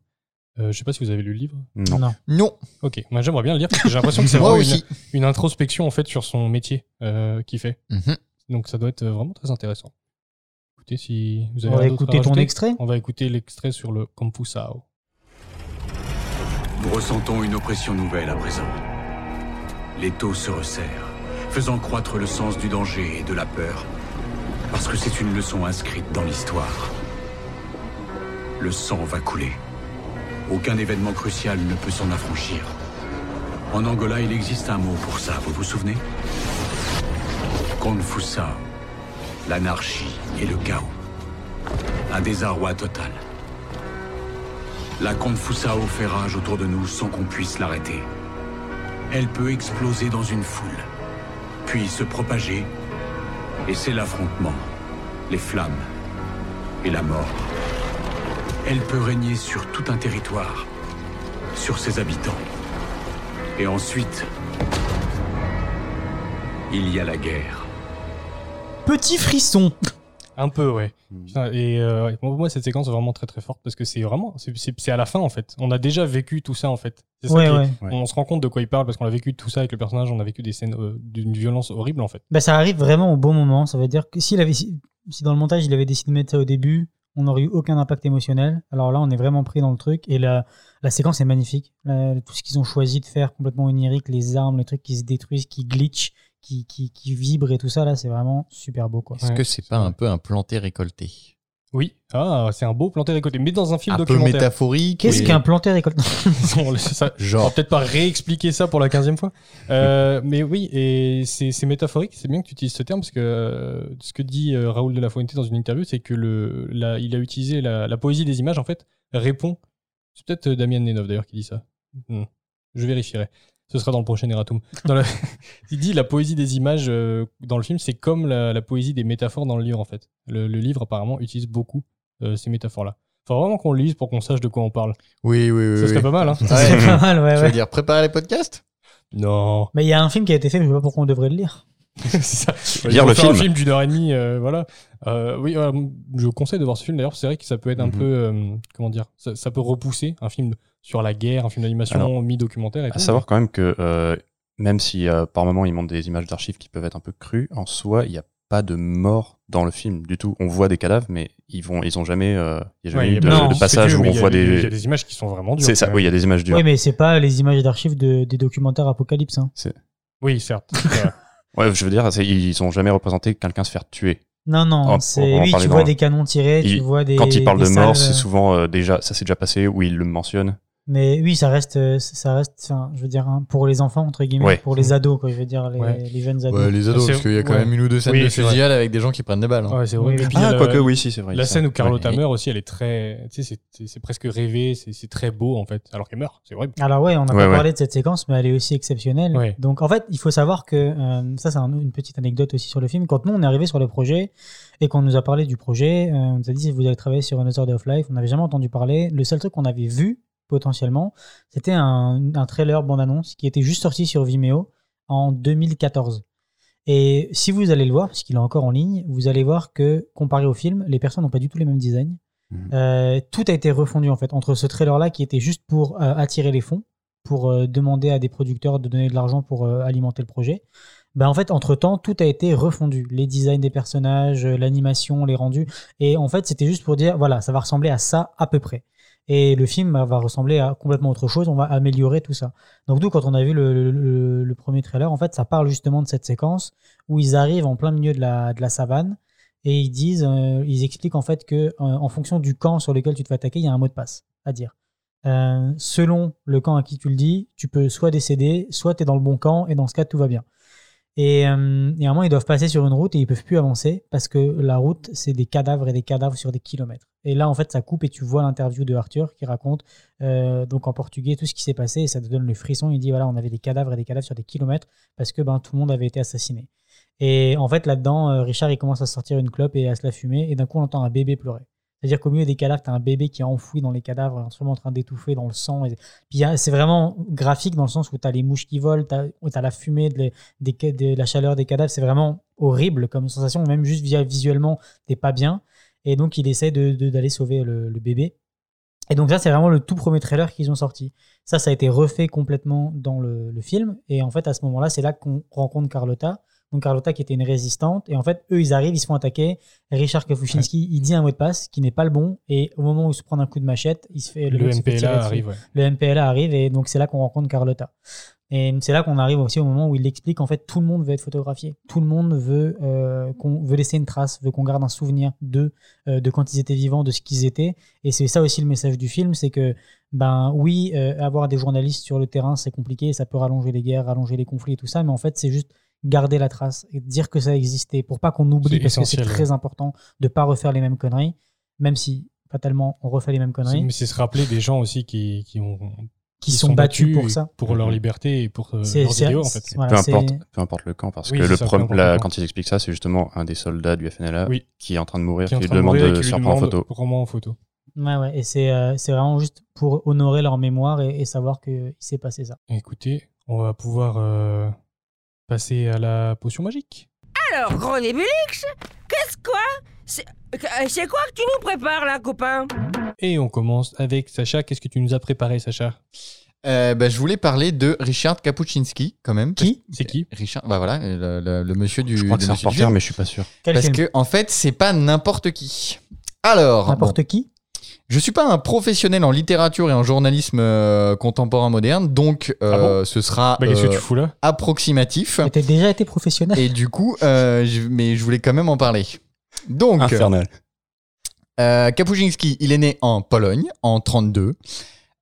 Euh, je sais pas si vous avez lu le livre. Non. Non. Ok, moi j'aimerais bien le lire parce que j'ai l'impression que c'est vraiment aussi. une, une introspection en fait sur son métier euh, qu'il fait. Mhm. Donc ça doit être vraiment très intéressant. Écoutez, si vous On avez va écouter ton extrait On va écouter l'extrait sur le Compusao. Nous ressentons une oppression nouvelle à présent. Les taux se resserrent, faisant croître le sens du danger et de la peur, parce que c'est une leçon inscrite dans l'histoire. Le sang va couler. Aucun événement crucial ne peut s'en affranchir. En Angola, il existe un mot pour ça, vous vous souvenez? Konfusa, l'anarchie et le chaos. Un désarroi total. La Konfusao fait rage autour de nous sans qu'on puisse l'arrêter. Elle peut exploser dans une foule, puis se propager, et c'est l'affrontement, les flammes et la mort. elle peut régner sur tout un territoire, sur ses habitants. Et ensuite, il y a la guerre. Petit frisson. Un peu, ouais. Mm. Putain, Et euh, ouais, pour moi, cette séquence est vraiment très très forte parce que c'est vraiment, c'est- à la fin en fait. On a déjà vécu tout ça en fait. C'est ça Ouais, qui est- ouais. Ouais. On se rend compte de quoi il parle parce qu'on a vécu tout ça avec le personnage. On a vécu des scènes euh, d'une violence horrible en fait. Bah, ça arrive vraiment au bon moment. Ça veut dire que s'il avait, si si dans le montage il avait décidé de mettre ça au début, on n'aurait eu aucun impact émotionnel. Alors là, on est vraiment pris dans le truc et la, la séquence est magnifique. La- tout ce qu'ils ont choisi de faire complètement onirique, les armes, les trucs qui se détruisent, qui glitchent, qui, qui, qui vibrent et tout ça là, c'est vraiment super beau quoi. Est-ce Ouais, que c'est pas un peu un planté récolté? Oui. Ah, c'est un beau planté récolté, mais dans un film Un peu documentaire. métaphorique Qu'est-ce et- qu'un planté récolté? Ça- On va Genre. peut-être pas réexpliquer ça pour la quinzième fois. Euh, mais oui, et c'est métaphorique. C'est bien que tu utilises ce terme parce que euh, ce que dit euh, Raoul de la Fuente dans une interview, c'est que le, la- il a utilisé la, la poésie des images en fait répond. C'est peut-être Damien Nenov d'ailleurs qui dit ça. Hmm. Je vérifierai. Ce sera dans le prochain Eratum. Dans il dit la poésie des images euh, dans le film, c'est comme la, la poésie des métaphores dans le livre en fait. Le, le livre apparemment utilise beaucoup euh, ces métaphores-là. Faut vraiment qu'on le lise pour qu'on sache de quoi on parle. Oui, oui, oui. Ça serait oui. pas mal, hein Ouais. C'est pas mal, ouais, ouais. veux dire préparer les podcasts? Non. Mais il y a un film qui a été fait, mais je sais pas pourquoi on devrait le lire. C'est ça. Lire le faire Un film? film d'une heure et demie, euh, voilà. Euh, oui, euh, je conseille de voir ce film d'ailleurs. C'est vrai que ça peut être un Mhm. peu, euh, comment dire, ça, ça peut repousser un film sur la guerre, un film d'animation mi-documentaire. À tout, savoir quand même que euh, même si euh, par moment ils montrent des images d'archives qui peuvent être un peu crues, en soi, il n'y a pas de mort dans le film du tout. On voit des cadavres, mais ils vont, ils ont jamais, euh, il y a Ouais, jamais eu a de, non, passage dur, où on voit des-. Il y a des images qui sont vraiment dures. C'est ça. Oui, il y a des images dures. Oui, mais c'est pas les images d'archives de- des documentaires Apocalypse. Hein. Oui, certes. Ouais, je veux dire, ils ont jamais représenté quelqu'un se faire tuer. Non, non, On- on c'est oui, tu vois des canons tirés, tu Il- vois des. Quand ils parlent de mort, c'est souvent euh, déjà, ça s'est déjà passé où ils le mentionnent. Mais oui, ça reste, euh, ça reste, enfin, je veux dire, hein, pour les enfants entre guillemets, Ouais. pour les ados, quoi. Je veux dire les, Ouais. les jeunes ados. Ouais, les ados, parce qu'il y a quand ouais. même une ou deux scènes Oui, de fusillade avec des gens qui prennent des balles. hein. Ouais, c'est Oui, vrai. oui. Ah, la- quoique, oui, si, c'est vrai. La ça. scène où Carlotta Ouais. meurt aussi, elle est très, tu sais, c'est- presque rêvé, c'est c'est très beau en fait, alors qu'elle meurt, c'est vrai. Alors ouais, on n'a Ouais, pas ouais. parlé de cette séquence, mais elle est aussi exceptionnelle. Ouais. Donc en fait, il faut savoir que euh, ça, c'est un- une petite anecdote aussi sur le film. Quand nous, on est arrivé sur le projet et qu'on nous a parlé du projet, euh, on nous a dit vous allez travailler sur Another Day of Life. On n'avait jamais entendu parler. Le seul truc qu'on avait vu potentiellement, c'était un, un trailer bande-annonce qui était juste sorti sur Vimeo en 2014. Et si vous allez le voir, parce qu'il est encore en ligne, vous allez voir que comparé au film, les personnes n'ont pas du tout les mêmes designs. Mhm. Euh, tout a été refondu en fait entre ce trailer-là qui était juste pour euh, attirer les fonds, pour euh, demander à des producteurs de donner de l'argent pour alimenter le projet. Ben en fait, entre temps, tout a été refondu. Les designs des personnages, l'animation, les rendus. Et en fait, c'était juste pour dire, voilà, ça va ressembler à ça à peu près. Et le film va ressembler à complètement autre chose. On va améliorer tout ça. Donc, nous, quand on a vu le, premier trailer, en fait, ça parle justement de cette séquence où ils arrivent en plein milieu de la, savane et ils disent, euh, ils expliquent en fait que euh, en fonction du camp sur lequel tu te fais attaquer, il y a un mot de passe à dire. Euh, selon le camp à qui tu le dis, tu peux soit décéder, soit tu es dans le bon camp et dans ce cas tout va bien. Et, euh, ils doivent passer sur une route et ils peuvent plus avancer parce que la route, c'est des cadavres et des cadavres sur des kilomètres. Et là, en fait, ça coupe et tu vois l'interview de Arthur qui raconte euh, donc en portugais tout ce qui s'est passé et ça te donne le frisson. Il dit voilà, on avait des cadavres et des cadavres sur des kilomètres parce que ben, tout le monde avait été assassiné. Et en fait, là-dedans, euh, Richard, il commence à sortir une clope et à se la fumer et d'un coup, on entend un bébé pleurer. C'est-à-dire qu'au milieu des cadavres, tu as un bébé qui est enfoui dans les cadavres, en ce moment en train d'étouffer dans le sang. Et... Puis c'est vraiment graphique dans le sens où tu as les mouches qui volent, tu as, la fumée, la chaleur des cadavres. C'est vraiment horrible comme sensation, même juste visuellement, t'es pas bien. Et donc il essaie de- de- d'aller sauver le, le bébé. Et donc ça, c'est vraiment le tout premier trailer qu'ils ont sorti. Ça, ça a été refait complètement dans le, le film. Et en fait, à ce moment-là, c'est là qu'on rencontre Carlotta. Donc Carlotta qui était une résistante. Et en fait, eux, ils arrivent, ils se font attaquer. Richard Kafusinski, il dit un mot de passe qui n'est pas le bon. Et au moment où il se prend un coup de machette, il se fait Le, fait tirer MPLA arrive, ouais. Le MPLA arrive et donc c'est là qu'on rencontre Carlotta. Et c'est là qu'on arrive aussi au moment où il explique en fait tout le monde veut être photographié. Tout le monde veut euh, qu'on veut laisser une trace, veut qu'on garde un souvenir d'eux, euh, de quand ils étaient vivants, de ce qu'ils étaient. Et c'est ça aussi le message du film, c'est que ben oui, euh, avoir des journalistes sur le terrain c'est compliqué, ça peut rallonger les guerres, rallonger les conflits et tout ça, mais en fait c'est juste garder la trace et dire que ça existait pour pas qu'on oublie parce que c'est très ouais. important de pas refaire les mêmes conneries, même si fatalement on refait les mêmes conneries, Mais c'est se rappeler des gens aussi qui, qui ont qui sont battus pour ça. pour leur liberté et pour euh, C'est- leurs idéaux en fait. voilà, peu, importe, peu importe le camp, parce Oui, que le ça, la- quand il explique ça, c'est justement un des soldats du FNLA Oui. qui est en train de mourir, Qui lui demande de se prendre en photo. Prends-moi en photo. Ouais, ouais. Et c'est euh, c'est vraiment juste pour honorer leur mémoire et, et savoir qu'il s'est passé ça. Écoutez, on va pouvoir euh, passer à la potion magique. Alors, gros Nébulix, qu'est-ce quoi? C'est euh, c'est quoi que tu nous prépares là, copain? Et on commence avec Sacha. Qu'est-ce que tu nous as préparé, Sacha? Euh, bah, je voulais parler de Richard Kapuczynski, quand même. Qui C'est qui? Richard, bah voilà, le, le- le monsieur du. Je crois que c'est un reporter, mais je suis pas sûr. Quel Parce que, en fait, c'est pas n'importe qui. Alors, N'importe bon, qui? Je suis pas un professionnel en littérature et en journalisme euh, contemporain moderne, donc euh, ce sera Bah, Qu'est-ce que tu fous là? approximatif. Mais T'as déjà été professionnel? Et du coup, euh, je- mais je voulais quand même en parler. Donc, Infernal. Euh, Kapuczynski, il est né en Pologne en 32.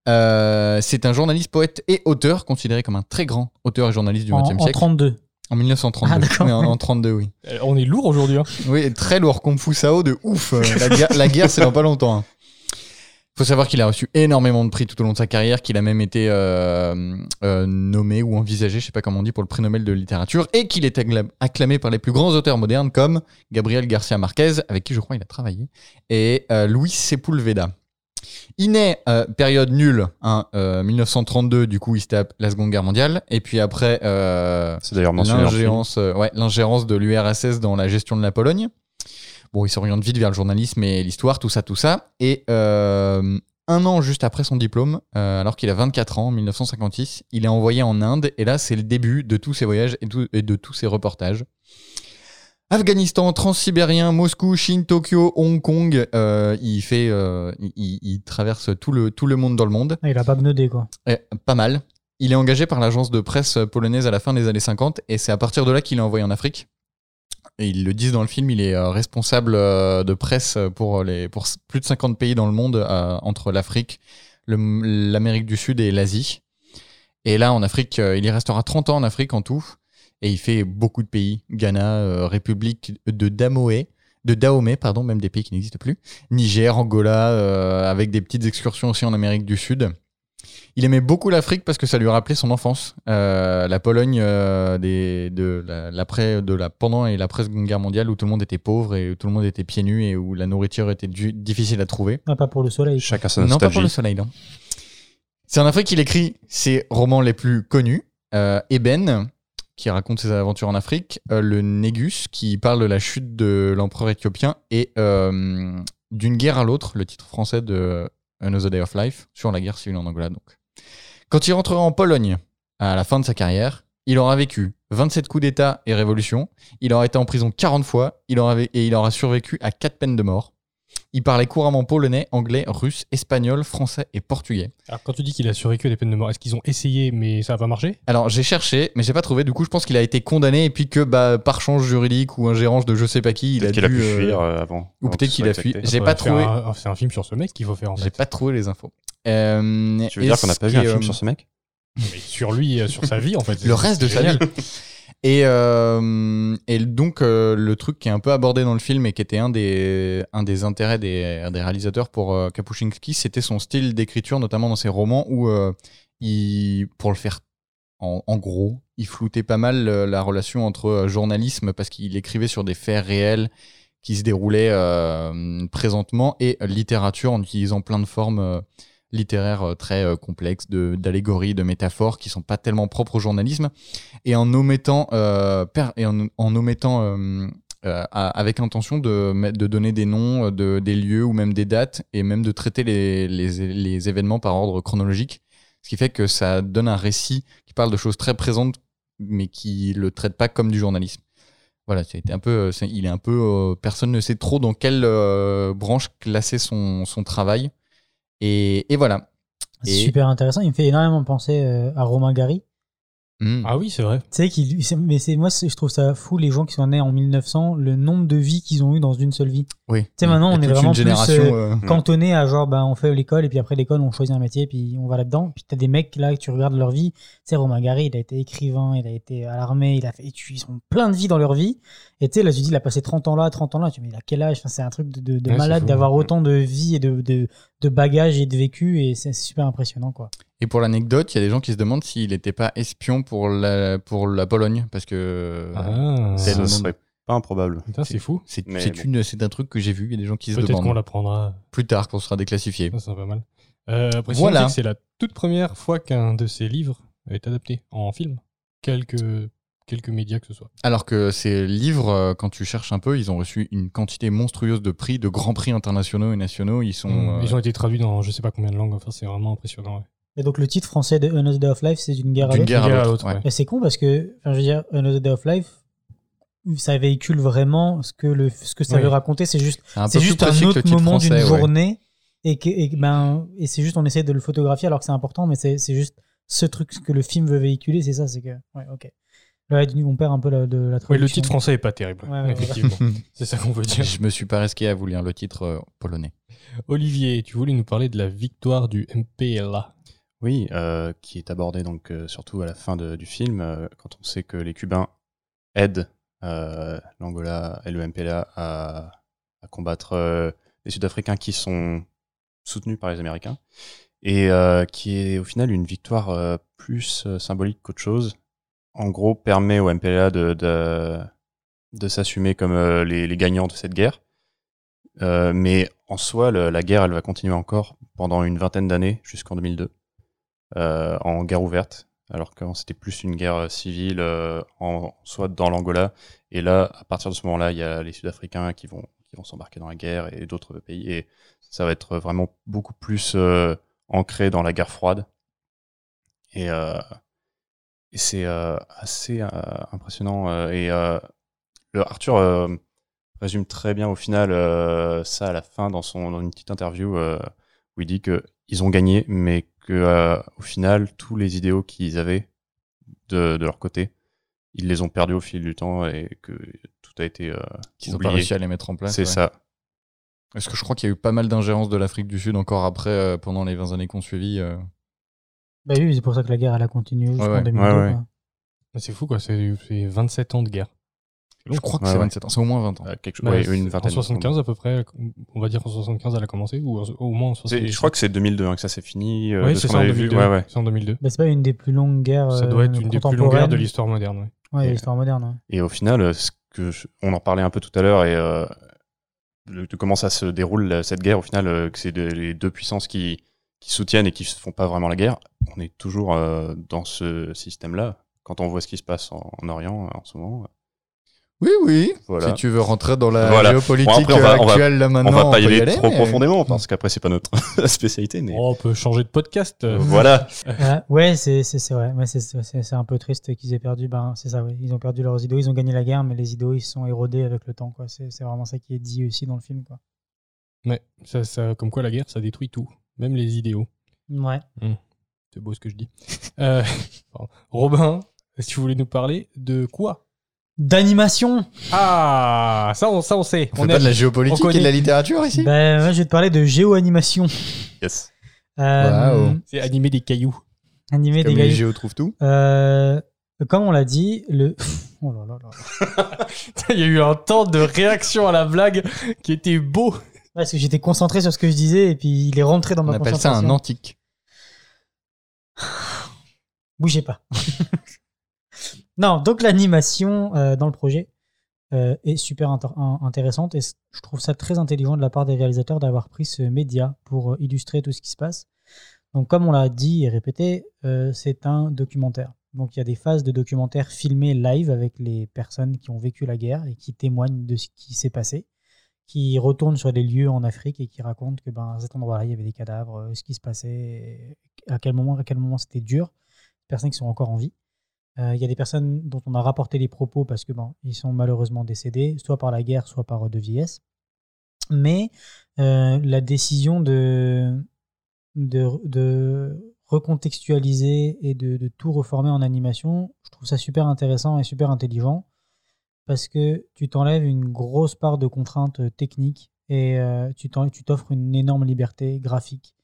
Euh, c'est un journaliste, poète et auteur, considéré comme un très grand auteur et journaliste du en, XXe en siècle. 32. En 1932. Ah, d'accord. Oui, en, en 32, oui. Euh, On est lourd aujourd'hui. hein. Oui, très lourd. Kung Fu Sao de ouf. Euh, La guerre, la guerre, c'est dans pas longtemps. hein. Faut savoir qu'il a reçu énormément de prix tout au long de sa carrière, qu'il a même été euh, euh, nommé ou envisagé, je sais pas comment on dit, pour le prix Nobel de littérature, et qu'il est accla- acclamé par les plus grands auteurs modernes comme Gabriel Garcia Marquez, avec qui je crois il a travaillé, et euh, Luis Sepulveda. Il naît euh, période nulle, hein, euh, 1932, du coup il se tape la Seconde Guerre mondiale, et puis après C'est d'ailleurs ouais, l'ingérence de l'URSS dans la gestion de la Pologne. Bon, il s'oriente vite vers le journalisme et l'histoire, tout ça, tout ça. Et euh, un an juste après son diplôme, euh, alors qu'il a 24 ans, en 1956, il est envoyé en Inde. Et là, c'est le début de tous ses voyages et, tout- et de tous ses reportages. Afghanistan, Transsibérien, Moscou, Chine, Tokyo, Hong Kong. euh, il fait, euh, il, traverse tout le, tout le monde dans le monde. Ah, il a pas benodé, quoi. Pas mal. Il est engagé par l'agence de presse polonaise à la fin des années 50 et c'est à partir de là qu'il est envoyé en Afrique. Ils le disent dans le film, il est euh, responsable euh, de presse pour, s- plus de 50 pays dans le monde, euh, entre l'Afrique, l'Amérique du Sud et l'Asie. Et là, en Afrique, euh, il y restera 30 ans en Afrique en tout. Et il fait beaucoup de pays. Ghana, euh, République de Damoé, de Dahomey, pardon, même des pays qui n'existent plus. Niger, Angola, euh, avec des petites excursions aussi en Amérique du Sud. Il aimait beaucoup l'Afrique parce que ça lui rappelait son enfance. Euh, la Pologne euh, des, de la, l'après- de la, pendant et l'après Seconde Guerre mondiale où tout le monde était pauvre et où tout le monde était pieds nus et où la nourriture était du- difficile à trouver. Ah, pas pour le soleil. Chacun sa Non, pas nostalgie. pour le soleil, non. C'est en Afrique qu'il écrit ses romans les plus connus. Euh, Eben, qui raconte ses aventures en Afrique. euh, le Négus, qui parle de la chute de l'empereur éthiopien. Et euh, D'une guerre à l'autre, le titre français de Another Day of Life, sur la guerre civile en Angola. Donc. Quand il rentrera en Pologne, à la fin de sa carrière, il aura vécu 27 coups d'État et révolution. Il aura été en prison 40 fois. Il aura, vé- et il aura survécu à 4 peines de mort. Il parlait couramment polonais, anglais, russe, espagnol, français et portugais. Alors, quand tu dis qu'il a survécu à des peines de mort, est-ce qu'ils ont essayé, mais ça n'a pas marché Alors j'ai cherché, mais j'ai pas trouvé. Du coup, je pense qu'il a été condamné et puis que bah, par change juridique ou ingérence de je sais pas qui, il a Peut-être qu'il a dû, pu euh, fuir avant. ou peut-être qu'il a fui. J'ai pas trouvé. C'est un film sur ce mec qu'il faut faire en J'ai pas trouvé les infos. Euh, Tu veux dire qu'on n'a pas vu un film euh, sur ce mec? Mais sur lui, euh, sur sa vie en fait. le reste de sa vie. Et, euh, et donc, euh, le truc qui est un peu abordé dans le film et qui était un des, un des intérêts des, des réalisateurs pour euh, Kapuscinski, c'était son style d'écriture, notamment dans ses romans où, euh, il, pour le faire en, en gros, il floutait pas mal euh, la relation entre euh, journalisme parce qu'il écrivait sur des faits réels qui se déroulaient euh, présentement et littérature en utilisant plein de formes euh, littéraires euh, très euh, complexes, d'allégories, de, métaphores qui sont pas tellement propres au journalisme et en omettant, euh, et en, en omettant avec intention de, de donner des noms, de, des lieux ou même des dates, et même de traiter les, les, événements par ordre chronologique. Ce qui fait que ça donne un récit qui parle de choses très présentes, mais qui le traite pas comme du journalisme. Voilà, c'était un peu, il est un peu, personne ne sait trop dans quelle branche classer son, son travail. Et, voilà. Et- super intéressant. Il me fait énormément penser euh, à Romain Gary. Hmm. Ah oui, c'est vrai. Tu sais qu'il, mais c'est moi, je trouve ça fou les gens qui sont nés en 1900, le nombre de vies qu'ils ont eu dans une seule vie. Oui. Tu sais, maintenant, on est vraiment une plus, euh, euh, cantonné à genre, ben, on fait l'école et puis après l'école, on choisit un métier puis on va là-dedans. Puis t'as des mecs là que tu regardes leur vie. Tu sais, Romain Gary, il a été écrivain, il a été à l'armée, il a fait, ils ont plein de vies dans leur vie. Et tu sais, là, tu dis, il a passé 30 ans là, 30 ans là. Tu me dis, il a quel âge? Enfin, C'est un truc de, de- de Ouais, c'est malade d'avoir autant de vie et de, de, de bagages et de vécu et c'est c'est super impressionnant, quoi. Et pour l'anecdote, il y a des gens qui se demandent s'il n'était pas espion pour la, pour la Pologne, parce que Ah. c'est Ce serait pas improbable. C'est fou. C'est bon. une- c'est un truc que j'ai vu. Il y a des gens qui se Peut-être qu'on demandent. l'apprendra. Plus tard, quand ce sera déclassifié. Ça, c'est pas mal. Euh, après, Voilà. c'est la toute première fois qu'un de ces livres est adapté en film. Quelques, quelques médias que ce soit. Alors que ces livres, euh, quand tu cherches un peu, ils ont reçu une quantité monstrueuse de prix, de grands prix internationaux et nationaux. Ils sont. euh, Ils ont été traduits dans je sais pas combien de langues. Enfin, c'est vraiment impressionnant. ouais. Et donc le titre français de Another Day of Life, c'est d'une guerre à d'une l'autre. guerre à guerre à l'autre. ouais. Et c'est con parce que, enfin, je veux dire, Another Day of Life, ça véhicule vraiment ce que, le, ce que ça Oui. veut raconter. C'est juste, C'est un c'est juste un autre moment d'une ouais. journée. Et, que, et, ben, et c'est juste, on essaie de le photographier alors que c'est important, mais c'est c'est juste ce truc que le film veut véhiculer, c'est ça, c'est que. Ouais, ok. Là, on perd un peu la, de la traduction. Oui, le titre français est pas terrible. Ouais, ouais, effectivement. c'est ça qu'on veut dire. Je me suis pas risqué à vous lire le titre euh, polonais. Olivier, tu voulais nous parler de la victoire du MPLA. Oui, euh, qui est abordé donc euh, surtout à la fin du film, euh, quand on sait que les Cubains aident l'Angola et le MPLA à, combattre les Sud-Africains qui sont soutenus par les Américains, et qui est au final une victoire plus symbolique qu'autre chose. En gros, permet au MPLA de, s'assumer comme les, gagnants de cette guerre. Mais en soi, la guerre, elle va continuer encore pendant une vingtaine d'années, jusqu'en 2002 euh, en guerre ouverte, alors qu'avant c'était plus une guerre euh, civile, euh, en, soit dans l'Angola. Et là, à partir de ce moment-là, il y a les Sud-Africains qui vont, qui vont s'embarquer dans la guerre et d'autres pays. Et ça va être vraiment beaucoup plus euh, ancré dans la guerre froide. Et, euh, c'est euh, assez euh, impressionnant. euh, et euh, le Arthur euh, résume très bien au final euh, ça à la fin dans, son, dans une petite interview euh, où il dit que ils ont gagné, mais que euh, au final tous les idéaux qu'ils avaient de, de leur côté, ils les ont perdus au fil du temps et que tout a été euh, Qu'ils n'ont pas réussi à les mettre en place. C'est ouais. ça. Parce que je crois qu'il y a eu pas mal d'ingérences de l'Afrique du Sud encore après, euh, pendant les 20 années qu'on suivi. euh. Bah oui, c'est pour ça que la guerre, elle a continué jusqu'en ouais. 2002. Ouais, ouais. quoi. C'est fou, quoi. C'est 27 ans de guerre. Je crois que Ouais, c'est ouais. 27 ans, c'est au moins 20 ans. Euh, quelque chose, Bah, ouais, une en vingtaine. 75 à peu près, on va dire qu'en 75 elle a commencé, ou en- au moins en C'est- 76. Je crois que c'est 2002 hein, que ça s'est fini. euh, Oui, de ce c'est ça en avait vu. 2002. Ouais, ouais. C'est en 2002. Bah, c'est pas une des plus longues guerres. Ça euh, doit être une des plus longues guerres de l'histoire moderne. ouais. Ouais, Et- l'histoire moderne. ouais. Et au final, euh, ce que je- on en parlait un peu tout à l'heure et euh, le- comment ça se déroule cette guerre. Au final, euh, que c'est de- les deux puissances qui, qui soutiennent et qui ne font pas vraiment la guerre. On est toujours euh, dans ce système-là. Quand on voit ce qui se passe en, en Orient en ce moment. Oui, oui. Voilà. Si tu veux rentrer dans la Voilà. géopolitique Bon, après, on va- on va- actuelle, là maintenant, on va pas y peut aller, trop mais- profondément parce qu'après c'est pas notre spécialité. Mais Oh, on peut changer de podcast. voilà. Euh, ouais, c'est vrai. Ouais, c'est- un peu triste qu'ils aient perdu. Ben, c'est ça, ouais. Ils ont perdu leurs idéaux. Ils ont gagné la guerre, mais les idéaux, ils se sont érodés avec le temps. quoi. C'est c'est vraiment ça qui est dit aussi dans le film. Quoi. Ouais, ça, ça, comme quoi la guerre, ça détruit tout, même les idéaux. Ouais. C'est beau ce que je dis. Euh. Robin, que tu voulais nous parler de quoi? D'animation Ah, ça on, ça on sait. On fait pas de la géopolitique on et de la littérature ici Ben, ouais, je vais te parler de géo-animation. Yes. Euh, Waouh. C'est animer des cailloux. Animer des Comme les gars. géos trouvent tout. Euh, comme on l'a dit, le. Oh là là là. Il y a eu un temps de réaction à la blague qui était beau. Ouais, Parce que j'étais concentré sur ce que je disais et puis il est rentré dans On ma appelle ça concentration. un antique. Bougez pas. non, donc l'animation euh, dans le projet euh, est super intéressante et je trouve ça très intelligent de la part des réalisateurs d'avoir pris ce média pour euh, illustrer tout ce qui se passe. Donc comme on l'a dit et répété, c'est un documentaire. Donc il y a des phases de documentaire filmées live avec les personnes qui ont vécu la guerre et qui témoignent de ce qui s'est passé, qui retournent sur des lieux en Afrique et qui racontent que ben, à cet endroit-là, il y avait des cadavres, ce qui se passait, à quel moment, à quel moment c'était dur personnes qui sont encore en vie. Euh, Il y a des personnes dont on a rapporté les propos parce que ils sont malheureusement décédés, soit par la guerre, soit par de vieillesse. Mais euh, la décision de, recontextualiser et de, tout reformer en animation, je trouve ça super intéressant et super intelligent parce que tu t'enlèves une grosse part de contraintes techniques et euh, tu t'offres une énorme liberté graphique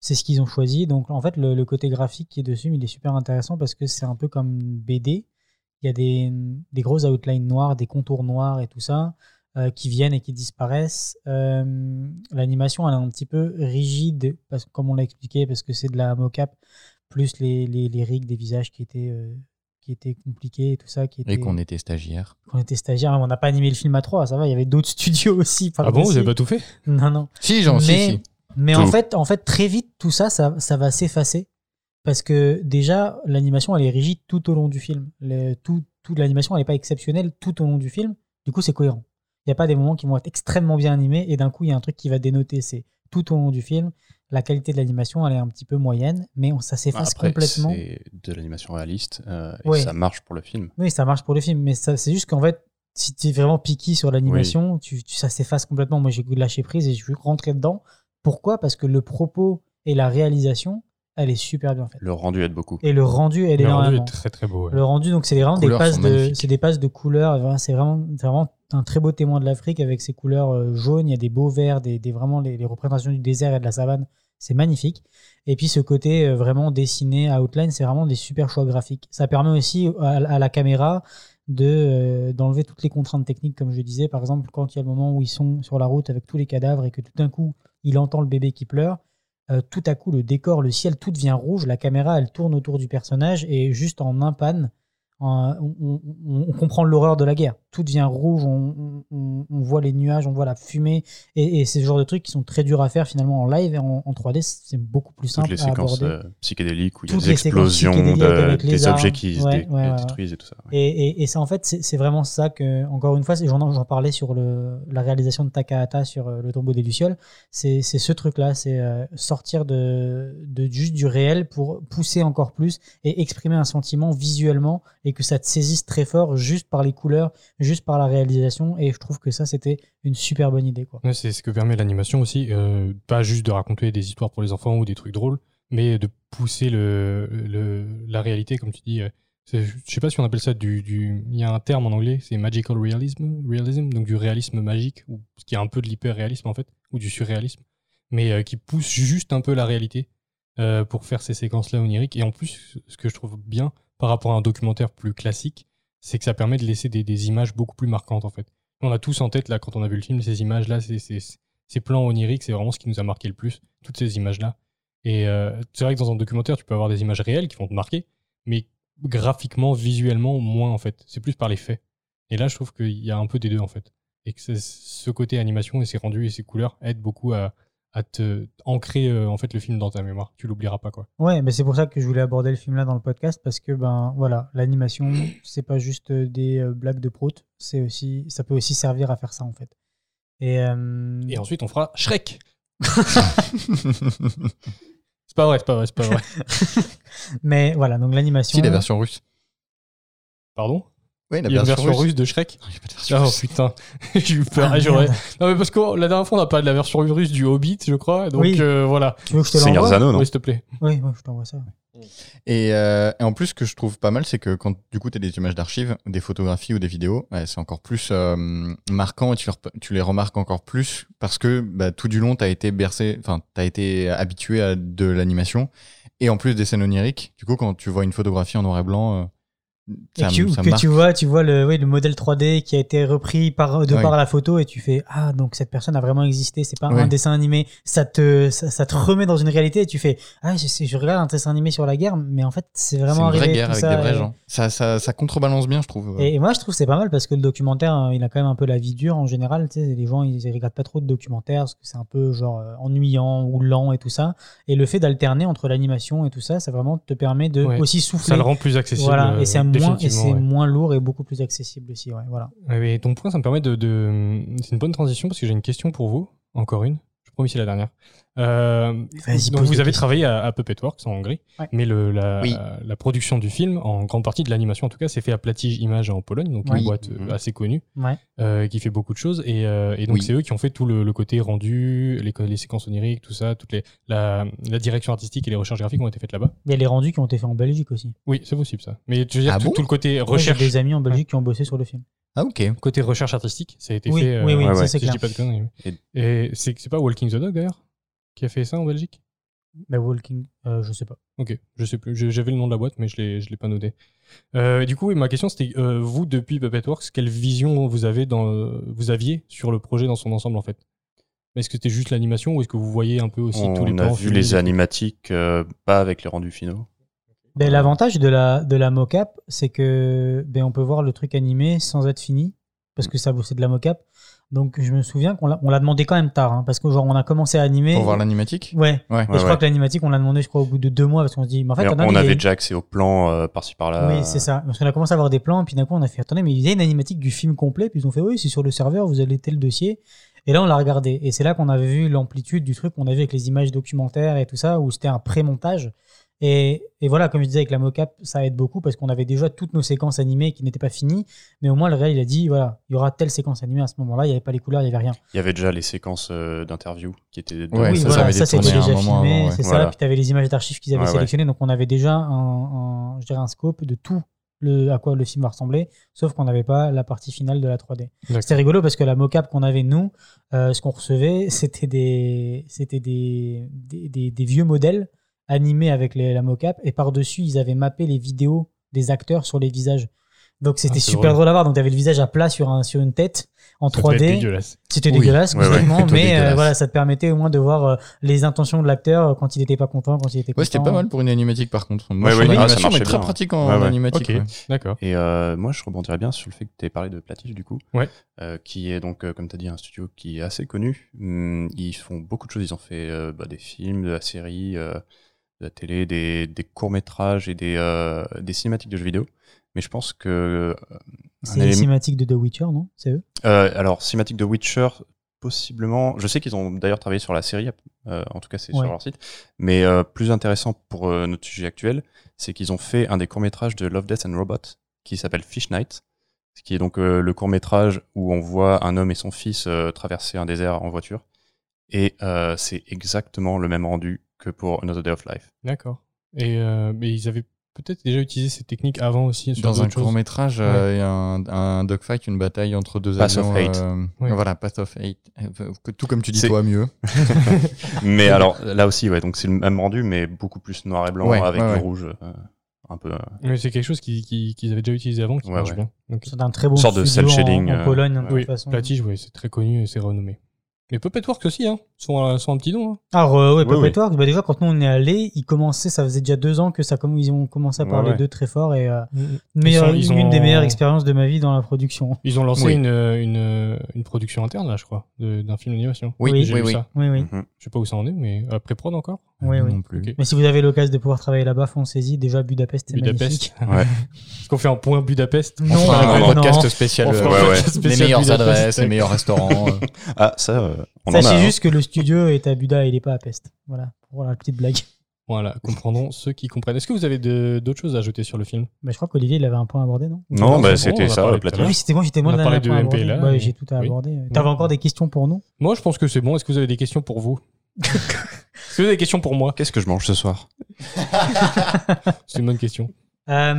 c'est ce qu'ils ont choisi. Donc en fait, le, le côté graphique qui est dessus, il est super intéressant parce que c'est un peu comme une BD. Il y a des, des grosses outlines noires, des contours noirs et tout ça euh, qui viennent et qui disparaissent. Euh, L'animation, elle est un petit peu rigide, parce, comme on l'a expliqué, parce que c'est de la mocap plus les, les, les rigs des visages qui étaient, euh, qui qui était compliqué et tout ça. Qui était... Et qu'on était stagiaire. qu'on était stagiaire, on n'a pas animé le film à trois, ça va, il y avait d'autres studios aussi. Ah bon, vous par-dessus. avez pas tout fait? Non, non. Si, j'en mais, si, si. Mais en fait, en fait, très vite, tout ça, ça, ça va s'effacer. Parce que déjà, l'animation, elle est rigide tout au long du film. Le- tout, toute l'animation, elle n'est pas exceptionnelle tout au long du film. Du coup, c'est cohérent. Il n'y a pas des moments qui vont être extrêmement bien animés et d'un coup, il y a un truc qui va dénoter. C'est tout au long du film. La qualité de l'animation, elle est un petit peu moyenne, mais on- ça s'efface Après, complètement. c'est de l'animation réaliste euh, et Ouais. ça marche pour le film. Oui, ça marche pour le film, mais c'est juste qu'en fait, si tu es vraiment piqué sur l'animation, tu, tu- ça s'efface complètement. Moi, j'ai lâché prise et je suis rentré dedans. Pourquoi? Parce que le propos et la réalisation, elle est super bien faite. Le rendu aide beaucoup. Et le rendu, elle est Le rendu énormément. est très très beau. ouais. Le rendu, donc c'est vraiment des passes de, c'est des passes de couleurs. C'est vraiment, c'est vraiment un très beau témoin de l'Afrique avec ses couleurs euh, jaunes. Il y a des beaux verts, des, des- vraiment les, les représentations du désert et de la savane. C'est magnifique. Et puis ce côté euh, vraiment dessiné à outline, c'est vraiment des super choix graphiques. Ça permet aussi à, à la caméra de euh, d'enlever toutes les contraintes techniques, comme je disais. Par exemple, quand il y a le moment où ils sont sur la route avec tous les cadavres et que tout d'un coup il entend le bébé qui pleure, euh, tout à coup le décor, le ciel, tout devient rouge. La caméra, elle tourne autour du personnage et juste en un pan, en- on, on- comprend l'horreur de la guerre. Tout devient rouge, on, voit les nuages, on voit la fumée. Et, et c'est ce genre de trucs qui sont très durs à faire finalement en live et en, en 3D. C'est beaucoup plus simple Toutes les à séquences euh, psychédéliques où il y a des explosions, de- des armes. objets qui se Ouais, dé- ouais, ouais, ouais. détruisent et tout ça. Et, et- et ça, en fait, c'est vraiment ça que, encore une fois, j'en parlais sur le, la réalisation de Takahata sur euh, le tombeau des Lucioles. C'est ce truc-là, c'est euh, sortir de, de juste du réel pour pousser encore plus et exprimer un sentiment visuellement et que ça te saisisse très fort juste par les couleurs, juste par la réalisation. Et je trouve que ça, c'était une super bonne idée. Ouais, c'est ce que permet l'animation aussi, euh, pas juste de raconter des histoires pour les enfants ou des trucs drôles, mais de pousser le, la réalité, comme tu dis. euh, je sais pas si on appelle ça du, du- Il y a un terme en anglais, c'est magical realism, realism, donc du réalisme magique, ou ce qui est un peu de l'hyper-réalisme en fait, ou du surréalisme, mais euh, qui pousse juste un peu la réalité euh, pour faire ces séquences-là oniriques. Et en plus, ce que je trouve bien par rapport à un documentaire plus classique, c'est que ça permet de laisser des, des images beaucoup plus marquantes en fait. On a tous en tête, là, quand on a vu le film, ces images-là, ces, ces, ces plans oniriques, c'est vraiment ce qui nous a marqué le plus, toutes ces images-là. Et euh, c'est vrai que dans un documentaire, tu peux avoir des images réelles qui vont te marquer, mais graphiquement, visuellement, moins en fait. C'est plus par les faits. Et là, je trouve qu'il y a un peu des deux en fait. Et que ce côté animation et ses rendus et ses couleurs aident beaucoup à, à te ancrer euh, en fait le film dans ta mémoire. Tu l'oublieras pas quoi. Ouais, mais c'est pour ça que je voulais aborder le film là dans le podcast parce que ben voilà, l'animation c'est pas juste des euh, blagues de prout, c'est aussi ça peut aussi servir à faire ça en fait. Et, euh, Et ensuite, on fera Shrek. c'est pas vrai, c'est pas vrai, c'est pas vrai. mais voilà, donc l'animation. Si, la version russe. Pardon? Oui, la Il y a une version, russe russe. de Shrek Il y a pas de version Oh russe. putain, j'ai eu peur. Ah, j'aurais- non mais parce que la dernière fois on n'a pas de la version russe du Hobbit, je crois. Donc Oui. euh, voilà. Tu veux que je te Seigneur l'envoie Zano, non Oui, s'il te plaît. Oui, ouais, je t'envoie ça. Et, euh, et en plus, ce que je trouve pas mal, c'est que quand du coup tu as des images d'archives, des photographies ou des vidéos, ouais, c'est encore plus euh, marquant et tu, les remarques encore plus parce que bah, tout du long, tu as été bercé, enfin, tu as été habitué à de l'animation et en plus des scènes oniriques. Du coup, quand tu vois une photographie en noir et blanc, euh, Et ça, tu- me- ça me que marque. tu vois, tu vois le, oui, le modèle 3D qui a été repris par, de Oui. par la photo et tu fais ah donc cette personne a vraiment existé, c'est pas Oui. un dessin animé, ça te ça, ça te remet dans une réalité et tu fais ah je, regarde un dessin animé sur la guerre mais en fait c'est C'est vraiment une vraie arrivé guerre avec ça, des vrais et- gens. Ça, ça, ça contrebalance bien, je trouve. Et, et moi, je trouve que c'est pas mal parce que le documentaire, euh, il a quand même un peu la vie dure en général. Tu sais, les gens, ils, ils regardent pas trop de documentaires parce que c'est un peu genre euh, ennuyant ou lent et tout ça. Et le fait d'alterner entre l'animation et tout ça, ça vraiment te permet de Ouais. aussi souffler. Ça le rend plus accessible. Voilà, euh, et c'est moins, et c'est ouais. moins lourd et beaucoup plus accessible aussi. Ouais, voilà. Mais ton point, ça me permet de. de- C'est une bonne transition parce que j'ai une question pour vous. Encore une. Promis, c'est la dernière. Euh, donc vous avez travaillé à, à Puppet Works en Hongrie, Ouais. mais le, la, Oui. la production du film, en grande partie de l'animation en tout cas, c'est fait à Platige Images en Pologne, donc Ouais. une boîte euh, Mhm. assez connue Ouais. euh, qui fait beaucoup de choses. Et, euh, et donc Oui. c'est eux qui ont fait tout le, le côté rendu, les, les séquences oniriques, tout ça, toutes les, la, la direction artistique et les recherches graphiques ont été faites là-bas. Il y a les rendus qui ont été faits en Belgique aussi. Oui, c'est possible ça. Mais tu veux dire Ah tout, bon tout le côté Ouais, J'ai recherche, des amis en Belgique qui ont bossé sur le film. Ah, ok. côté recherche artistique, ça a été Oui, fait. euh, oui, oui, ouais, ça ouais. c'est si je clair. dis pas de conneries. oui. Et- Et c'est c'est pas Walking the Dog d'ailleurs qui a fait ça en Belgique? Mais Walking, euh, je sais pas. Ok, je sais plus. J'avais le nom de la boîte, mais je l'ai, je l'ai pas noté. Euh, du coup, oui, ma question c'était euh, vous depuis Puppetworks, quelle vision vous avez dans, euh, vous aviez sur le projet dans son ensemble en fait? Est-ce que c'était juste l'animation ou est-ce que vous voyez un peu aussi tous les On a vu les animatiques, euh, pas avec les rendus finaux. Ben, L'avantage de la, de la mocap, c'est que ben, on peut voir le truc animé sans être fini, parce que ça c'est de la mocap. Donc je me souviens qu'on l'a demandé quand même tard, hein, parce que genre on a commencé à animer. Pour voir l'animatique? Ouais. Ouais. Et je crois ouais. que l'animatique, on l'a demandé, je crois, au bout de deux mois, parce qu'on se dit, mais en fait, Mais on avait déjà accès aux plans euh, par-ci par-là. Oui, c'est ça. Parce qu'on a commencé à avoir des plans, puis d'un coup, on a fait attendez, mais il y a une animatique du film complet, puis ils ont fait oui, c'est sur le serveur, vous allez tel dossier. Et là, on l'a regardé. Et c'est là qu'on avait vu l'amplitude du truc, qu'on a vu avec les images documentaires et tout ça, où c'était un pré-montage. Et, et voilà, comme je disais avec la mocap, ça aide beaucoup parce qu'on avait déjà toutes nos séquences animées qui n'étaient pas finies. Mais au moins, le réel, il a dit voilà, il y aura telle séquence animée à ce moment-là, il n'y avait pas les couleurs, il n'y avait rien. Il y avait déjà les séquences euh, d'interviews qui étaient. Ouais, oui, ça, ça voilà, ça, été c'était déjà moment filmé, ouais. c'est ça. Voilà. Puis tu avais les images d'archives qu'ils avaient Ouais, ouais. sélectionnées, donc on avait déjà un, un- je dirais un scope de tout le, à quoi le film va ressembler, sauf qu'on n'avait pas la partie finale de la 3D. D'accord. C'était rigolo parce que la mocap qu'on avait nous, euh, ce qu'on recevait, c'était des, c'était des, des, des- des vieux modèles animés avec les- la mocap et par-dessus, ils avaient mappé les vidéos des acteurs sur les visages. Donc c'était Ah, super drôle. drôle à voir. Donc tu avais le visage à plat sur, un, sur une tête en Ça devait être 3D. dégueulasse. C'était Oui. dégueulasse, Ouais, mais euh, voilà, ça te permettait au moins de voir euh, les intentions de l'acteur euh, quand il n'était pas content, quand il était content. Ouais, c'était pas mal pour une animatique par contre. Moi, Ouais, ah, ça animation, mais marchait très bien. pratique en Ouais, ouais. animatique. D'accord. Et euh, moi, je rebondirais bien sur le fait que tu aies parlé de Platige, du coup. Ouais. Euh, qui est donc, euh, comme tu as dit, un studio qui est assez connu. Hum, ils font beaucoup de choses. Ils ont fait euh, bah, des films, de la série, euh, de la télé, des, des courts-métrages et des, euh, des cinématiques de jeux vidéo. Mais je pense que. euh, C'est les cinématiques de The Witcher, non? C'est eux? Euh, alors, cinématique de Witcher, possiblement. Je sais qu'ils ont d'ailleurs travaillé sur la série, euh, en tout cas c'est Ouais. sur leur site. Mais euh, plus intéressant pour euh, notre sujet actuel, c'est qu'ils ont fait un des courts-métrages de Love, Death and Robot qui s'appelle Fish Night, ce qui est donc le court-métrage où on voit un homme et son fils traverser un désert en voiture. Et c'est exactement le même rendu que pour Another Day of Life. D'accord. Et euh, mais ils avaient peut-être déjà utilisé ces techniques avant aussi sur Dans un court métrage, euh, il y a un, un dogfight, une bataille entre deux Path of avions. Hate. euh, Ouais. Voilà, Path of Hate. Tout comme tu dis C'est- toi, mieux. mais alors là aussi, ouais, donc c'est le même rendu, mais beaucoup plus noir et blanc Ouais, avec ouais, du rouge. euh, un peu. Mais c'est quelque chose qu'ils qui, qu'ils avaient déjà utilisé avant qui Ouais, marche ouais. bien. Donc, C'est un très bon Sorte de cel en- shading, en, Pologne, de oui, toute façon. Platige, oui, c'est très connu et c'est renommé. Mais Puppet Works aussi, hein, sont, un- sont un petit nom. hein. Ah ouais, ouais, Oui, Puppet Works, bah déjà quand nous on est allés, ils commençaient, ça faisait déjà deux ans que ça, comme ils ont commencé à parler ouais. d'eux très fort et euh, Ils meilleure- sont- ils une ont- des meilleures expériences de ma vie dans la production. Ils ont lancé Oui. une, une, une production interne, là, je crois, de- d'un film d'animation. Oui, Oui. Oui, oui. Oui, oui. mhm. Je sais pas où ça en est, mais après prod encore? Oui, oui. Non plus. Mais si vous avez l'occasion de pouvoir travailler là-bas, foncez-y. Déjà Budapest, c'est magnifique. Budapest. Ouais. Est-ce qu'on fait un point Budapest? Non, On fera un podcast spécial. Euh, les meilleures adresses, les meilleurs restaurants. euh. Ah, ça, euh, on en Sachez hein. juste que le studio est à Buda et il n'est pas à Pest. Voilà, pour la petite blague. Voilà, comprendrons ceux qui comprennent. Est-ce que vous avez d'autres choses à ajouter sur le film? Bah, je crois qu'Olivier, il avait un point abordé, non? Non, Non, bah, bon, c'était on a ça, le plateau. Oui, c'était moi, j'étais moi parlé point de abordé. MPLA, Ouais, et- j'ai tout à oui. aborder. T'avais encore des questions pour nous? Moi, je pense que c'est bon. Est-ce que vous avez des questions pour vous? Est-ce que vous avez des questions pour moi? Qu'est-ce que je mange ce soir? C'est une bonne question. Euh,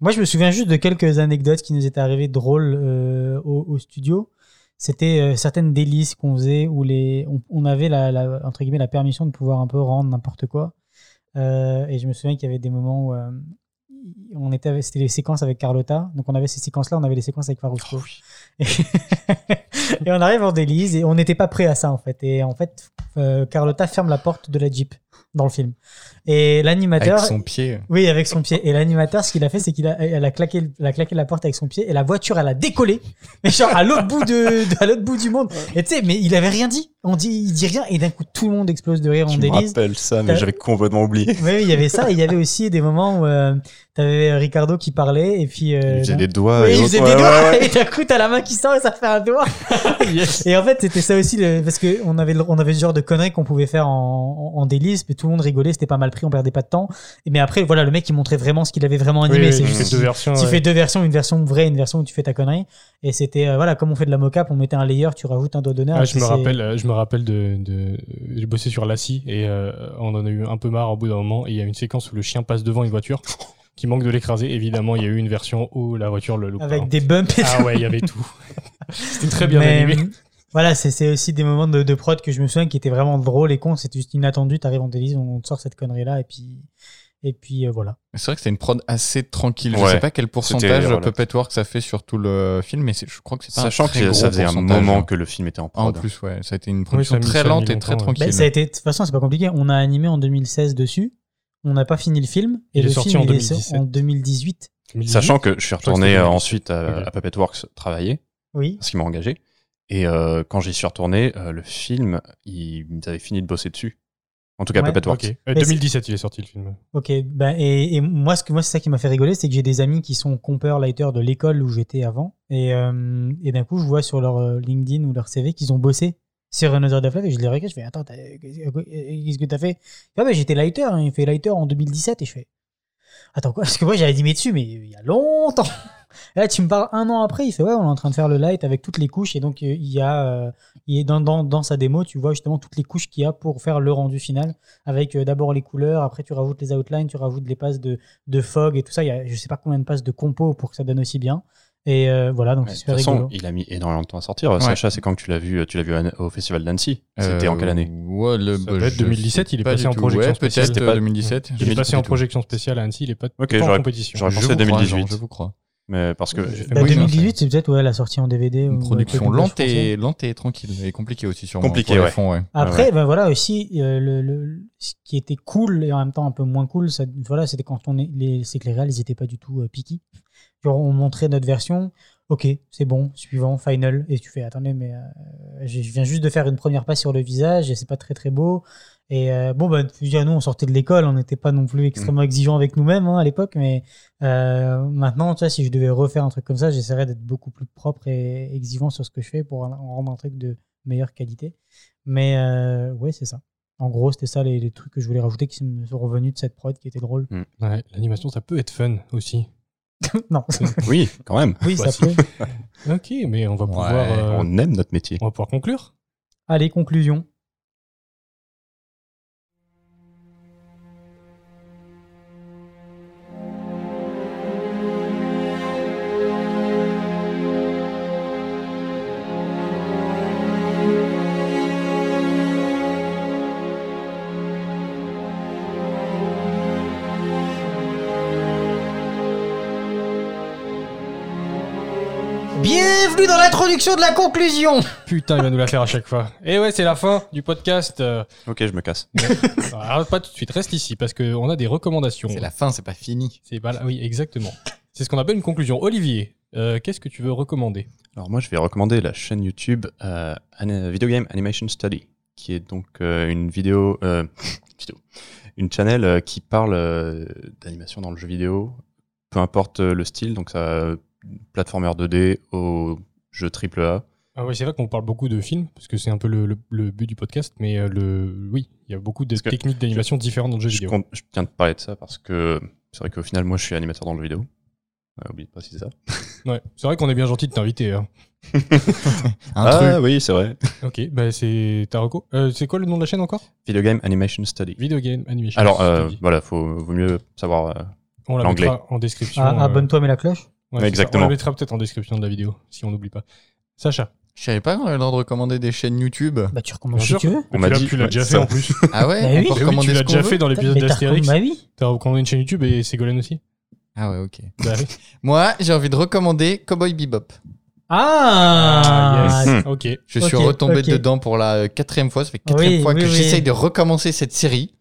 moi, je me souviens juste de quelques anecdotes qui nous étaient arrivées drôles euh, au, au studio. C'était euh, certaines délices qu'on faisait où les, on, on avait la, la- entre guillemets la permission de pouvoir un peu rendre n'importe quoi. Euh, et je me souviens qu'il y avait des moments où euh, on était, c'était les séquences avec Carlotta. Donc on avait ces séquences-là, on avait les séquences avec Farusco. et, et on arrive en délice et on n'était pas prêt à ça en fait. Et en fait, Carlotta ferme la porte de la Jeep dans le film. Et l'animateur, Avec son pied. oui, avec son pied. Et l'animateur, ce qu'il a fait, c'est qu'il a, elle a claqué, elle a claqué la porte avec son pied et la voiture, elle a décollé. Mais genre à l'autre bout de, de- à l'autre bout du monde. Et tu sais, mais il avait rien dit. On dit, il dit rien et d'un coup tout le monde explose de rire en Je me rappelle ça, mais j'avais complètement oublié. Oui, oui, il y avait ça. Et il y avait aussi des moments où euh, t'avais Ricardo qui parlait et puis. euh, Il faisait des doigts. oui, et il faisait Ouais, des ouais, doigts ouais. et d'un coup t'as la main qui sort et ça fait un doigt. Et en fait c'était ça aussi le- parce que on avait on avait ce genre de conneries qu'on pouvait faire en, en, en délice, mais tout le monde rigolait, c'était pas mal pris, on perdait pas de temps. Et mais après voilà le mec il montrait vraiment ce qu'il avait vraiment animé. Oui, c'est oui, juste il fait deux versions, Tu ouais. fais deux versions, une version vraie, une version où tu fais ta connerie. Et c'était euh, voilà comme on fait de la mocap, on mettait un layer, tu rajoutes un doigt d'honneur. Ah, je me rappelle, je me rappelle de, de j'ai bossé sur Lassie et euh, on en a eu un peu marre au bout d'un moment. Et il y a une séquence où le chien passe devant une voiture qui manque de l'écraser. Évidemment, il y a eu une version où la voiture le loupe. Avec pas. des bumps et Ah tout. ouais, il y avait tout. C'était très bien Mais, animé. Euh, Voilà, c'est c'est aussi des moments de, de prod que je me souviens qui étaient vraiment drôles et cons. C'était juste inattendu. T'arrives en délice, on te sort cette connerie là et puis et puis euh, voilà. C'est vrai que c'est une prod assez tranquille. Je Ouais. sais pas quel pourcentage Puppet Works a fait sur tout le film, mais c'est- je crois que c'est pas Sachant un très que gros ça faisait un moment que le film était en Ah, En prod. plus, ouais, ça a été une production très lente et très tranquille. Ben, ça a été, de toute façon, c'est pas compliqué. On a animé en 2016 dessus. On n'a pas fini le film. Et Il est le sorti film, en il est sorti 2017. en 2018. Sachant que je suis Je retourné euh, 2018. ensuite à, Ok. à Puppetworks travailler, Oui. parce qu'ils m'ont engagé. Et euh, quand j'y suis retourné, euh, le film, ils, avaient fini de bosser dessus. En tout cas, Ouais. Puppetworks. Ok. Euh, Mais 2017, il est sorti le film. Ok, ben et, et moi, ce que moi c'est ça qui m'a fait rigoler, c'est que j'ai des amis qui sont compeurs lighters de l'école où j'étais avant, et, euh, et d'un coup je vois sur leur euh, LinkedIn ou leur CV qu'ils ont bossé sur Another Day of Life et je les regarde, je fais attends, t'as- qu'est-ce que t'as fait? Ah ben j'étais lighter, hein, il fait lighter en 2017 et je fais attends quoi? Parce que moi j'avais dit mais dessus mais il y a longtemps. Et là tu me parles un an après, il fait ouais on est en train de faire le light avec toutes les couches et donc euh, il y a euh, il est dans, dans, dans sa démo tu vois justement toutes les couches qu'il y a pour faire le rendu final avec euh, d'abord les couleurs, après tu rajoutes les outlines, tu rajoutes les passes de, de fog et tout ça. Il y a je sais pas combien de passes de compo pour que ça donne aussi bien. Et euh, voilà, donc Ouais, c'est de toute super façon, rigolo. il a mis énormément de temps à sortir. Sacha, c'est quand que tu l'as vu Tu l'as vu au festival d'Annecy? C'était en quelle année? Ouais, le, Ça bah, être je 2017, sais il est pas passé en projection spéciale. peut-être C'était pas- euh, 2017. Il est passé en projection spéciale à Annecy, il est pas, Ok, pas en j'aurais- compétition. j'aurais pensé vous crois, 2018. Jean, je vous crois. Mais parce que J'ai fait Bah, Oui, 2018, c'est peut-être ouais, la sortie en DVD. Une production lente et, lente et tranquille. Et compliquée aussi, sûrement. Compliquée, pour les ouais. fonds, ouais. Après, Ouais, ben voilà aussi, euh, le, le- ce qui était cool et en même temps un peu moins cool, ça, voilà, c'était quand on est, les, c'est que les réals, ils étaient pas du tout euh, picky. Genre, on montrait notre version, ok, c'est bon, suivant, final, et tu fais, attendez, mais euh, je je viens juste de faire une première passe sur le visage et c'est pas très très beau. Et euh, bon, ben, je veux dire, nous, on sortait de l'école, on n'était pas non plus extrêmement exigeants avec nous-mêmes hein, à l'époque, mais euh, maintenant, tu vois, si je devais refaire un truc comme ça, j'essaierais d'être beaucoup plus propre et exigeant sur ce que je fais pour en en rendre un truc de meilleure qualité. Mais euh, ouais, c'est ça. En gros, c'était ça les, les trucs que je voulais rajouter qui me sont revenus de cette prod qui était drôle. Ouais, L'animation, ça peut être fun aussi. non. Oui, quand même. Oui, Bah, ça peut. Ok, mais on va pouvoir, Ouais, euh, On aime notre métier. on va pouvoir conclure. Allez, conclusion. Dans l'introduction de la conclusion. Putain, il va nous la faire à chaque fois. Et ouais, c'est la fin du podcast. euh, Ok, je me casse. Alors, pas tout de suite, reste ici parce qu'on a des recommandations. C'est la fin, c'est pas fini. C'est pas là- Oui, exactement. C'est ce qu'on appelle une conclusion. Olivier, euh, qu'est-ce que tu veux recommander? Alors moi, je vais recommander la chaîne YouTube euh, Video Game Animation Study, qui est donc euh, une vidéo, euh, vidéo, une channel euh, qui parle euh, d'animation dans le jeu vidéo, peu importe euh, le style, donc ça, euh, platformer 2D au jeu AAA. ah ouais, C'est vrai qu'on parle beaucoup de films parce que c'est un peu le, le- le but du podcast, mais euh, le, oui, il y a beaucoup de Parce techniques d'animation différentes dans le jeu Je, vidéo. compte- je tiens de parler de ça parce que c'est vrai qu'au final, moi, je suis animateur dans le jeu vidéo. Ouais, oublie de préciser ça. Ouais, c'est vrai qu'on est bien gentil de t'inviter. hein. Ah truc. oui, c'est vrai. Ok, bah c'est Taroko. Euh, c'est quoi le nom de la chaîne encore? Video Game Animation Study. Video Game Animation. Alors euh, Study. voilà, faut vaut mieux savoir. euh, on la l'anglais. en description. Ah, euh, Abonne-toi, mais la cloche. Ouais. Exactement. On la mettra peut-être en description de la vidéo si on n'oublie pas. Sacha. Je savais pas qu'on avait le droit de recommander des chaînes YouTube. Bah, tu recommences Bien si tu veux. On m'a dit- tu l'as déjà fait en plus. Ah ouais Bah On peut oui, tu l'as déjà veut fait dans l'épisode d'Astérix. Bah. T'as recommandé une chaîne YouTube et Ségolène aussi Ah ouais, ok. Bah oui. Moi, j'ai envie de recommander Cowboy Bebop. Ah, Ah, yes. Ok. Je suis retombé dedans pour la quatrième fois. Ça fait quatrième Oui, fois oui, que oui. j'essaye de recommencer cette série.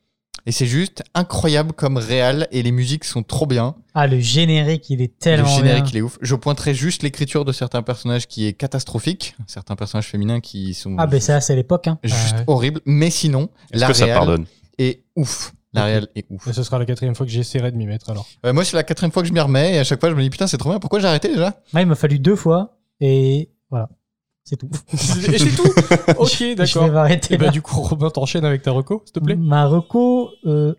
Et c'est juste incroyable comme réal et les musiques sont trop bien. Ah, le générique, il est Le tellement générique, bien. il est ouf. Je pointerai juste l'écriture de certains personnages qui est catastrophique. Certains personnages féminins qui sont Ah, ben ça, c'est l'époque. Hein. juste Ah ouais. horribles. Mais sinon, la que ça pardonne est ouf. La réal est ouf. Et ce sera la quatrième fois que j'essaierai de m'y mettre alors. Ouais, moi, c'est la quatrième fois que je m'y remets et à chaque fois, je me dis putain, c'est trop bien. Pourquoi j'ai arrêté déjà? Il m'a fallu deux fois. Et voilà. C'est tout. et c'est tout Ok, Je d'accord. vais m'arrêter Et bah du coup, Robin, t'enchaînes avec ta reco, s'il te plaît Ma reco. Euh...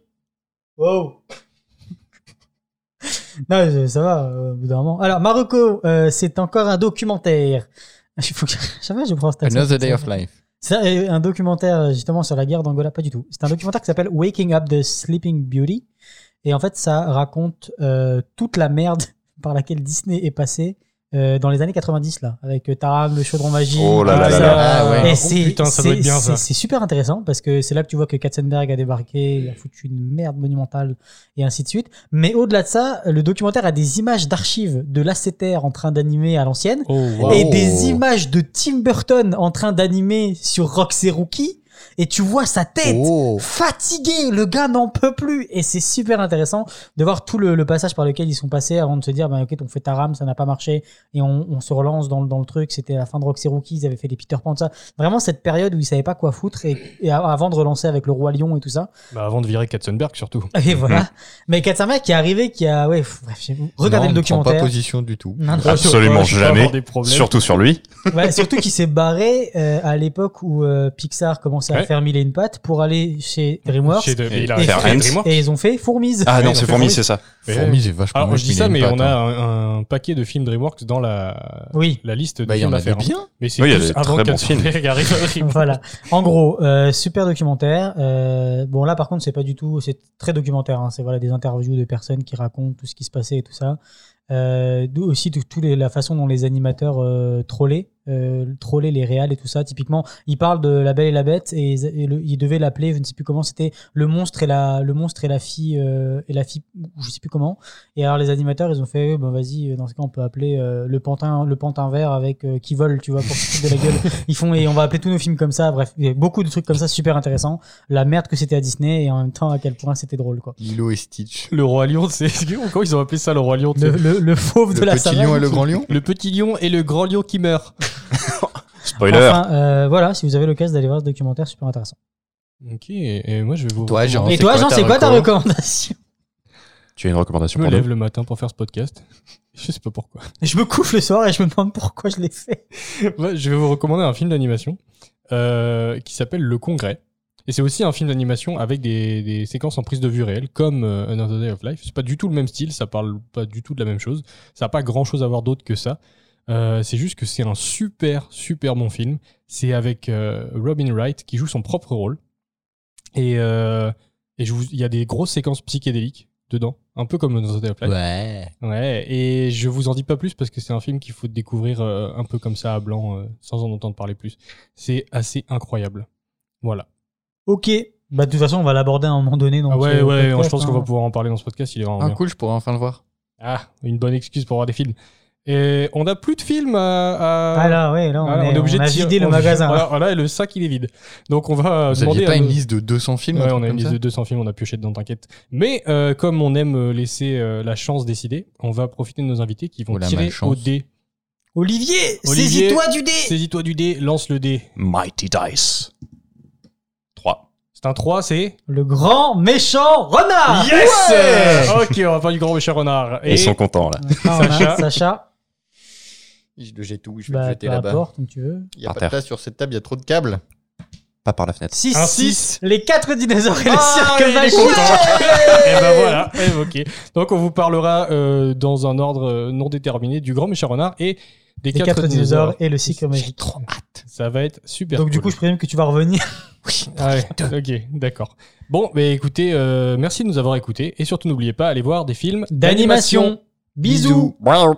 Wow. non, je- ça va, euh, au bout d'un moment. Alors, ma reco, euh, c'est encore un documentaire. Il faut que... Ça va, je prends cette Another Day of Life. C'est un documentaire euh, justement sur la guerre d'Angola, pas du tout. C'est un documentaire qui s'appelle Waking Up the Sleeping Beauty. Et en fait, ça raconte euh, toute la merde par laquelle Disney est passé euh, dans les années 90, là, avec euh, Taram, le chaudron magique. Oh là tout là là là. Ah ouais. Oh c'est putain, ça doit c'est- être bien, ça. c'est- c'est super intéressant parce que c'est là que tu vois que Katzenberg a débarqué, il a foutu une merde monumentale et ainsi de suite. Mais au-delà de ça, le documentaire a des images d'archives de Lasseter en train d'animer à l'ancienne Oh, wow. et des images de Tim Burton en train d'animer sur et Rookie. Et tu vois sa tête Oh. fatigué, le gars n'en peut plus et c'est super intéressant de voir tout le, le passage par lequel ils sont passés avant de se dire bah ok on fait ta rame ça n'a pas marché et on, on se relance dans, le- dans le truc c'était la fin de Roxy Rookie ils avaient fait les Peter Pan tout ça vraiment cette période où ils savaient pas quoi foutre et, avant de relancer avec le roi lion et tout ça Bah, avant de virer Katzenberg, surtout. et voilà mais Katsamak qui est arrivé qui a ouais pff, bref regardez Non, le documentaire pas position du tout. Non, non. Absolument jamais. des. Surtout sur lui. Ouais, surtout qu'il s'est barré euh, à l'époque où euh, Pixar commençait à Ouais. faire mille et une pattes pour aller chez DreamWorks. Chez de- Et il a et, faire Ants. DreamWorks. et ils ont fait Fourmise. Ah non, c'est fourmi, Fourmi. c'est ça. Ouais. Fourmis, c'est vachement Alors, mieux je dis que ça, Mille et mais une on pattes, a hein. un, un paquet de films DreamWorks dans la, Oui. la liste de Bah, il y en films à avait faire. hein. bien. Mais c'est Oui, il y a tous des avant très bons Katzenberg arrive à Dreamworks. voilà. En gros, euh, super documentaire. Euh, bon là, par contre, c'est pas du tout. C'est très documentaire. hein. C'est voilà des interviews de personnes qui racontent tout ce qui se passait et tout ça. Euh, d'où aussi tout, tout les- la façon dont les animateurs euh, trollaient, euh, trollaient les réals et tout ça. Typiquement, ils parlent de La Belle et la Bête et, ils- et le- ils devaient l'appeler, je ne sais plus comment, c'était le monstre et la le monstre et la fille euh, et la fille, je sais plus comment. Et alors les animateurs, ils ont fait, bah vas-y, dans ce cas, on peut appeler euh, le pantin le pantin vert avec euh, qui vole, tu vois, pour se foutre de la gueule. Ils font et on va appeler tous nos films comme ça. Bref, il y a beaucoup de trucs comme ça super intéressants. La merde que c'était à Disney et en même temps à quel point c'était drôle quoi. Lilo et Stitch. Le Roi Lion, c'est. Comment ils ont appelé ça, le Roi Lion tu Le, sais? le, le fauve de Le la petit savane. lion et le grand lion? Le petit lion et le grand lion qui meurt. Spoiler. Enfin, euh, voilà, si vous avez l'occasion d'aller voir ce documentaire, super intéressant. Ok, et moi je vais vous. Toi, Jean, Et toi, Jean, c'est quoi ta reco recommandation? Tu as une Je recommandation me pour lève nous le matin pour faire ce podcast. Je sais pas pourquoi. Je me couche le soir et je me demande pourquoi je l'ai fait. Ouais, je vais vous recommander un film d'animation euh, qui s'appelle Le Congrès. Et c'est aussi un film d'animation avec des, des séquences en prise de vue réelle, comme euh, Another Day of Life. C'est pas du tout le même style, ça parle pas du tout de la même chose. Ça n'a pas grand chose à voir d'autre que ça. Euh, c'est juste que c'est un super, super bon film. C'est avec euh, Robin Wright qui joue son propre rôle. Et, euh, et il y a des grosses séquences psychédéliques dedans, un peu comme Day of Life. Ouais. Ouais, et je vous en dis pas plus parce que c'est un film qu'il faut découvrir euh, un peu comme ça à blanc, euh, sans en entendre parler plus. C'est assez incroyable. Voilà. Ok. Bah, de toute façon, on va l'aborder à un moment donné. Dans Ah ouais, ouais, podcast, je pense qu'on hein. va pouvoir en parler dans ce podcast, il est vraiment Ah bien. cool, je pourrais enfin le voir. Ah, une bonne excuse pour voir des films. Et on n'a plus de films à. à- Ah là, ouais, là, on, Voilà, est, on de a tirer- vidé le on- magasin. Voilà, voilà, et le sac il est vide. Donc on va Vous demander. pas à une nos- liste de 200 films Ouais, on a une liste de 200 films, on a pioché dedans, t'inquiète. Mais euh, comme on aime euh, laisser euh, la chance décider, on va profiter de nos invités qui vont Oh, tirer au dé. Olivier, Olivier, saisis-toi du dé Saisis-toi du dé, lance le dé. Mighty Dice. 3. C'est un 3, c'est Le grand méchant renard Yes Ok, on va faire du grand méchant renard. Ils sont contents là. Ah, on. Sacha, Jette où Je vais bah, le jeter peu là-bas. importe, comme tu veux. Il y a Par pas terre. de place sur cette table, il y a trop de câbles. Pas par la fenêtre. 6. Un six. Les 4 dinosaures et le Ah, cirque magique. Et ben voilà, évoqué. Donc on vous parlera euh, dans un ordre euh, non déterminé du grand méchant renard et des Les 4 quatre dinosaures et le cirque magique. Trop hâte. Ça va être super. Donc, du coup, je présume que tu vas revenir. Ah ouais, ok, d'accord. Bon, mais écoutez, euh, merci de nous avoir écoutés et surtout n'oubliez pas, allez voir des films D'animation. Bisous. Sabrás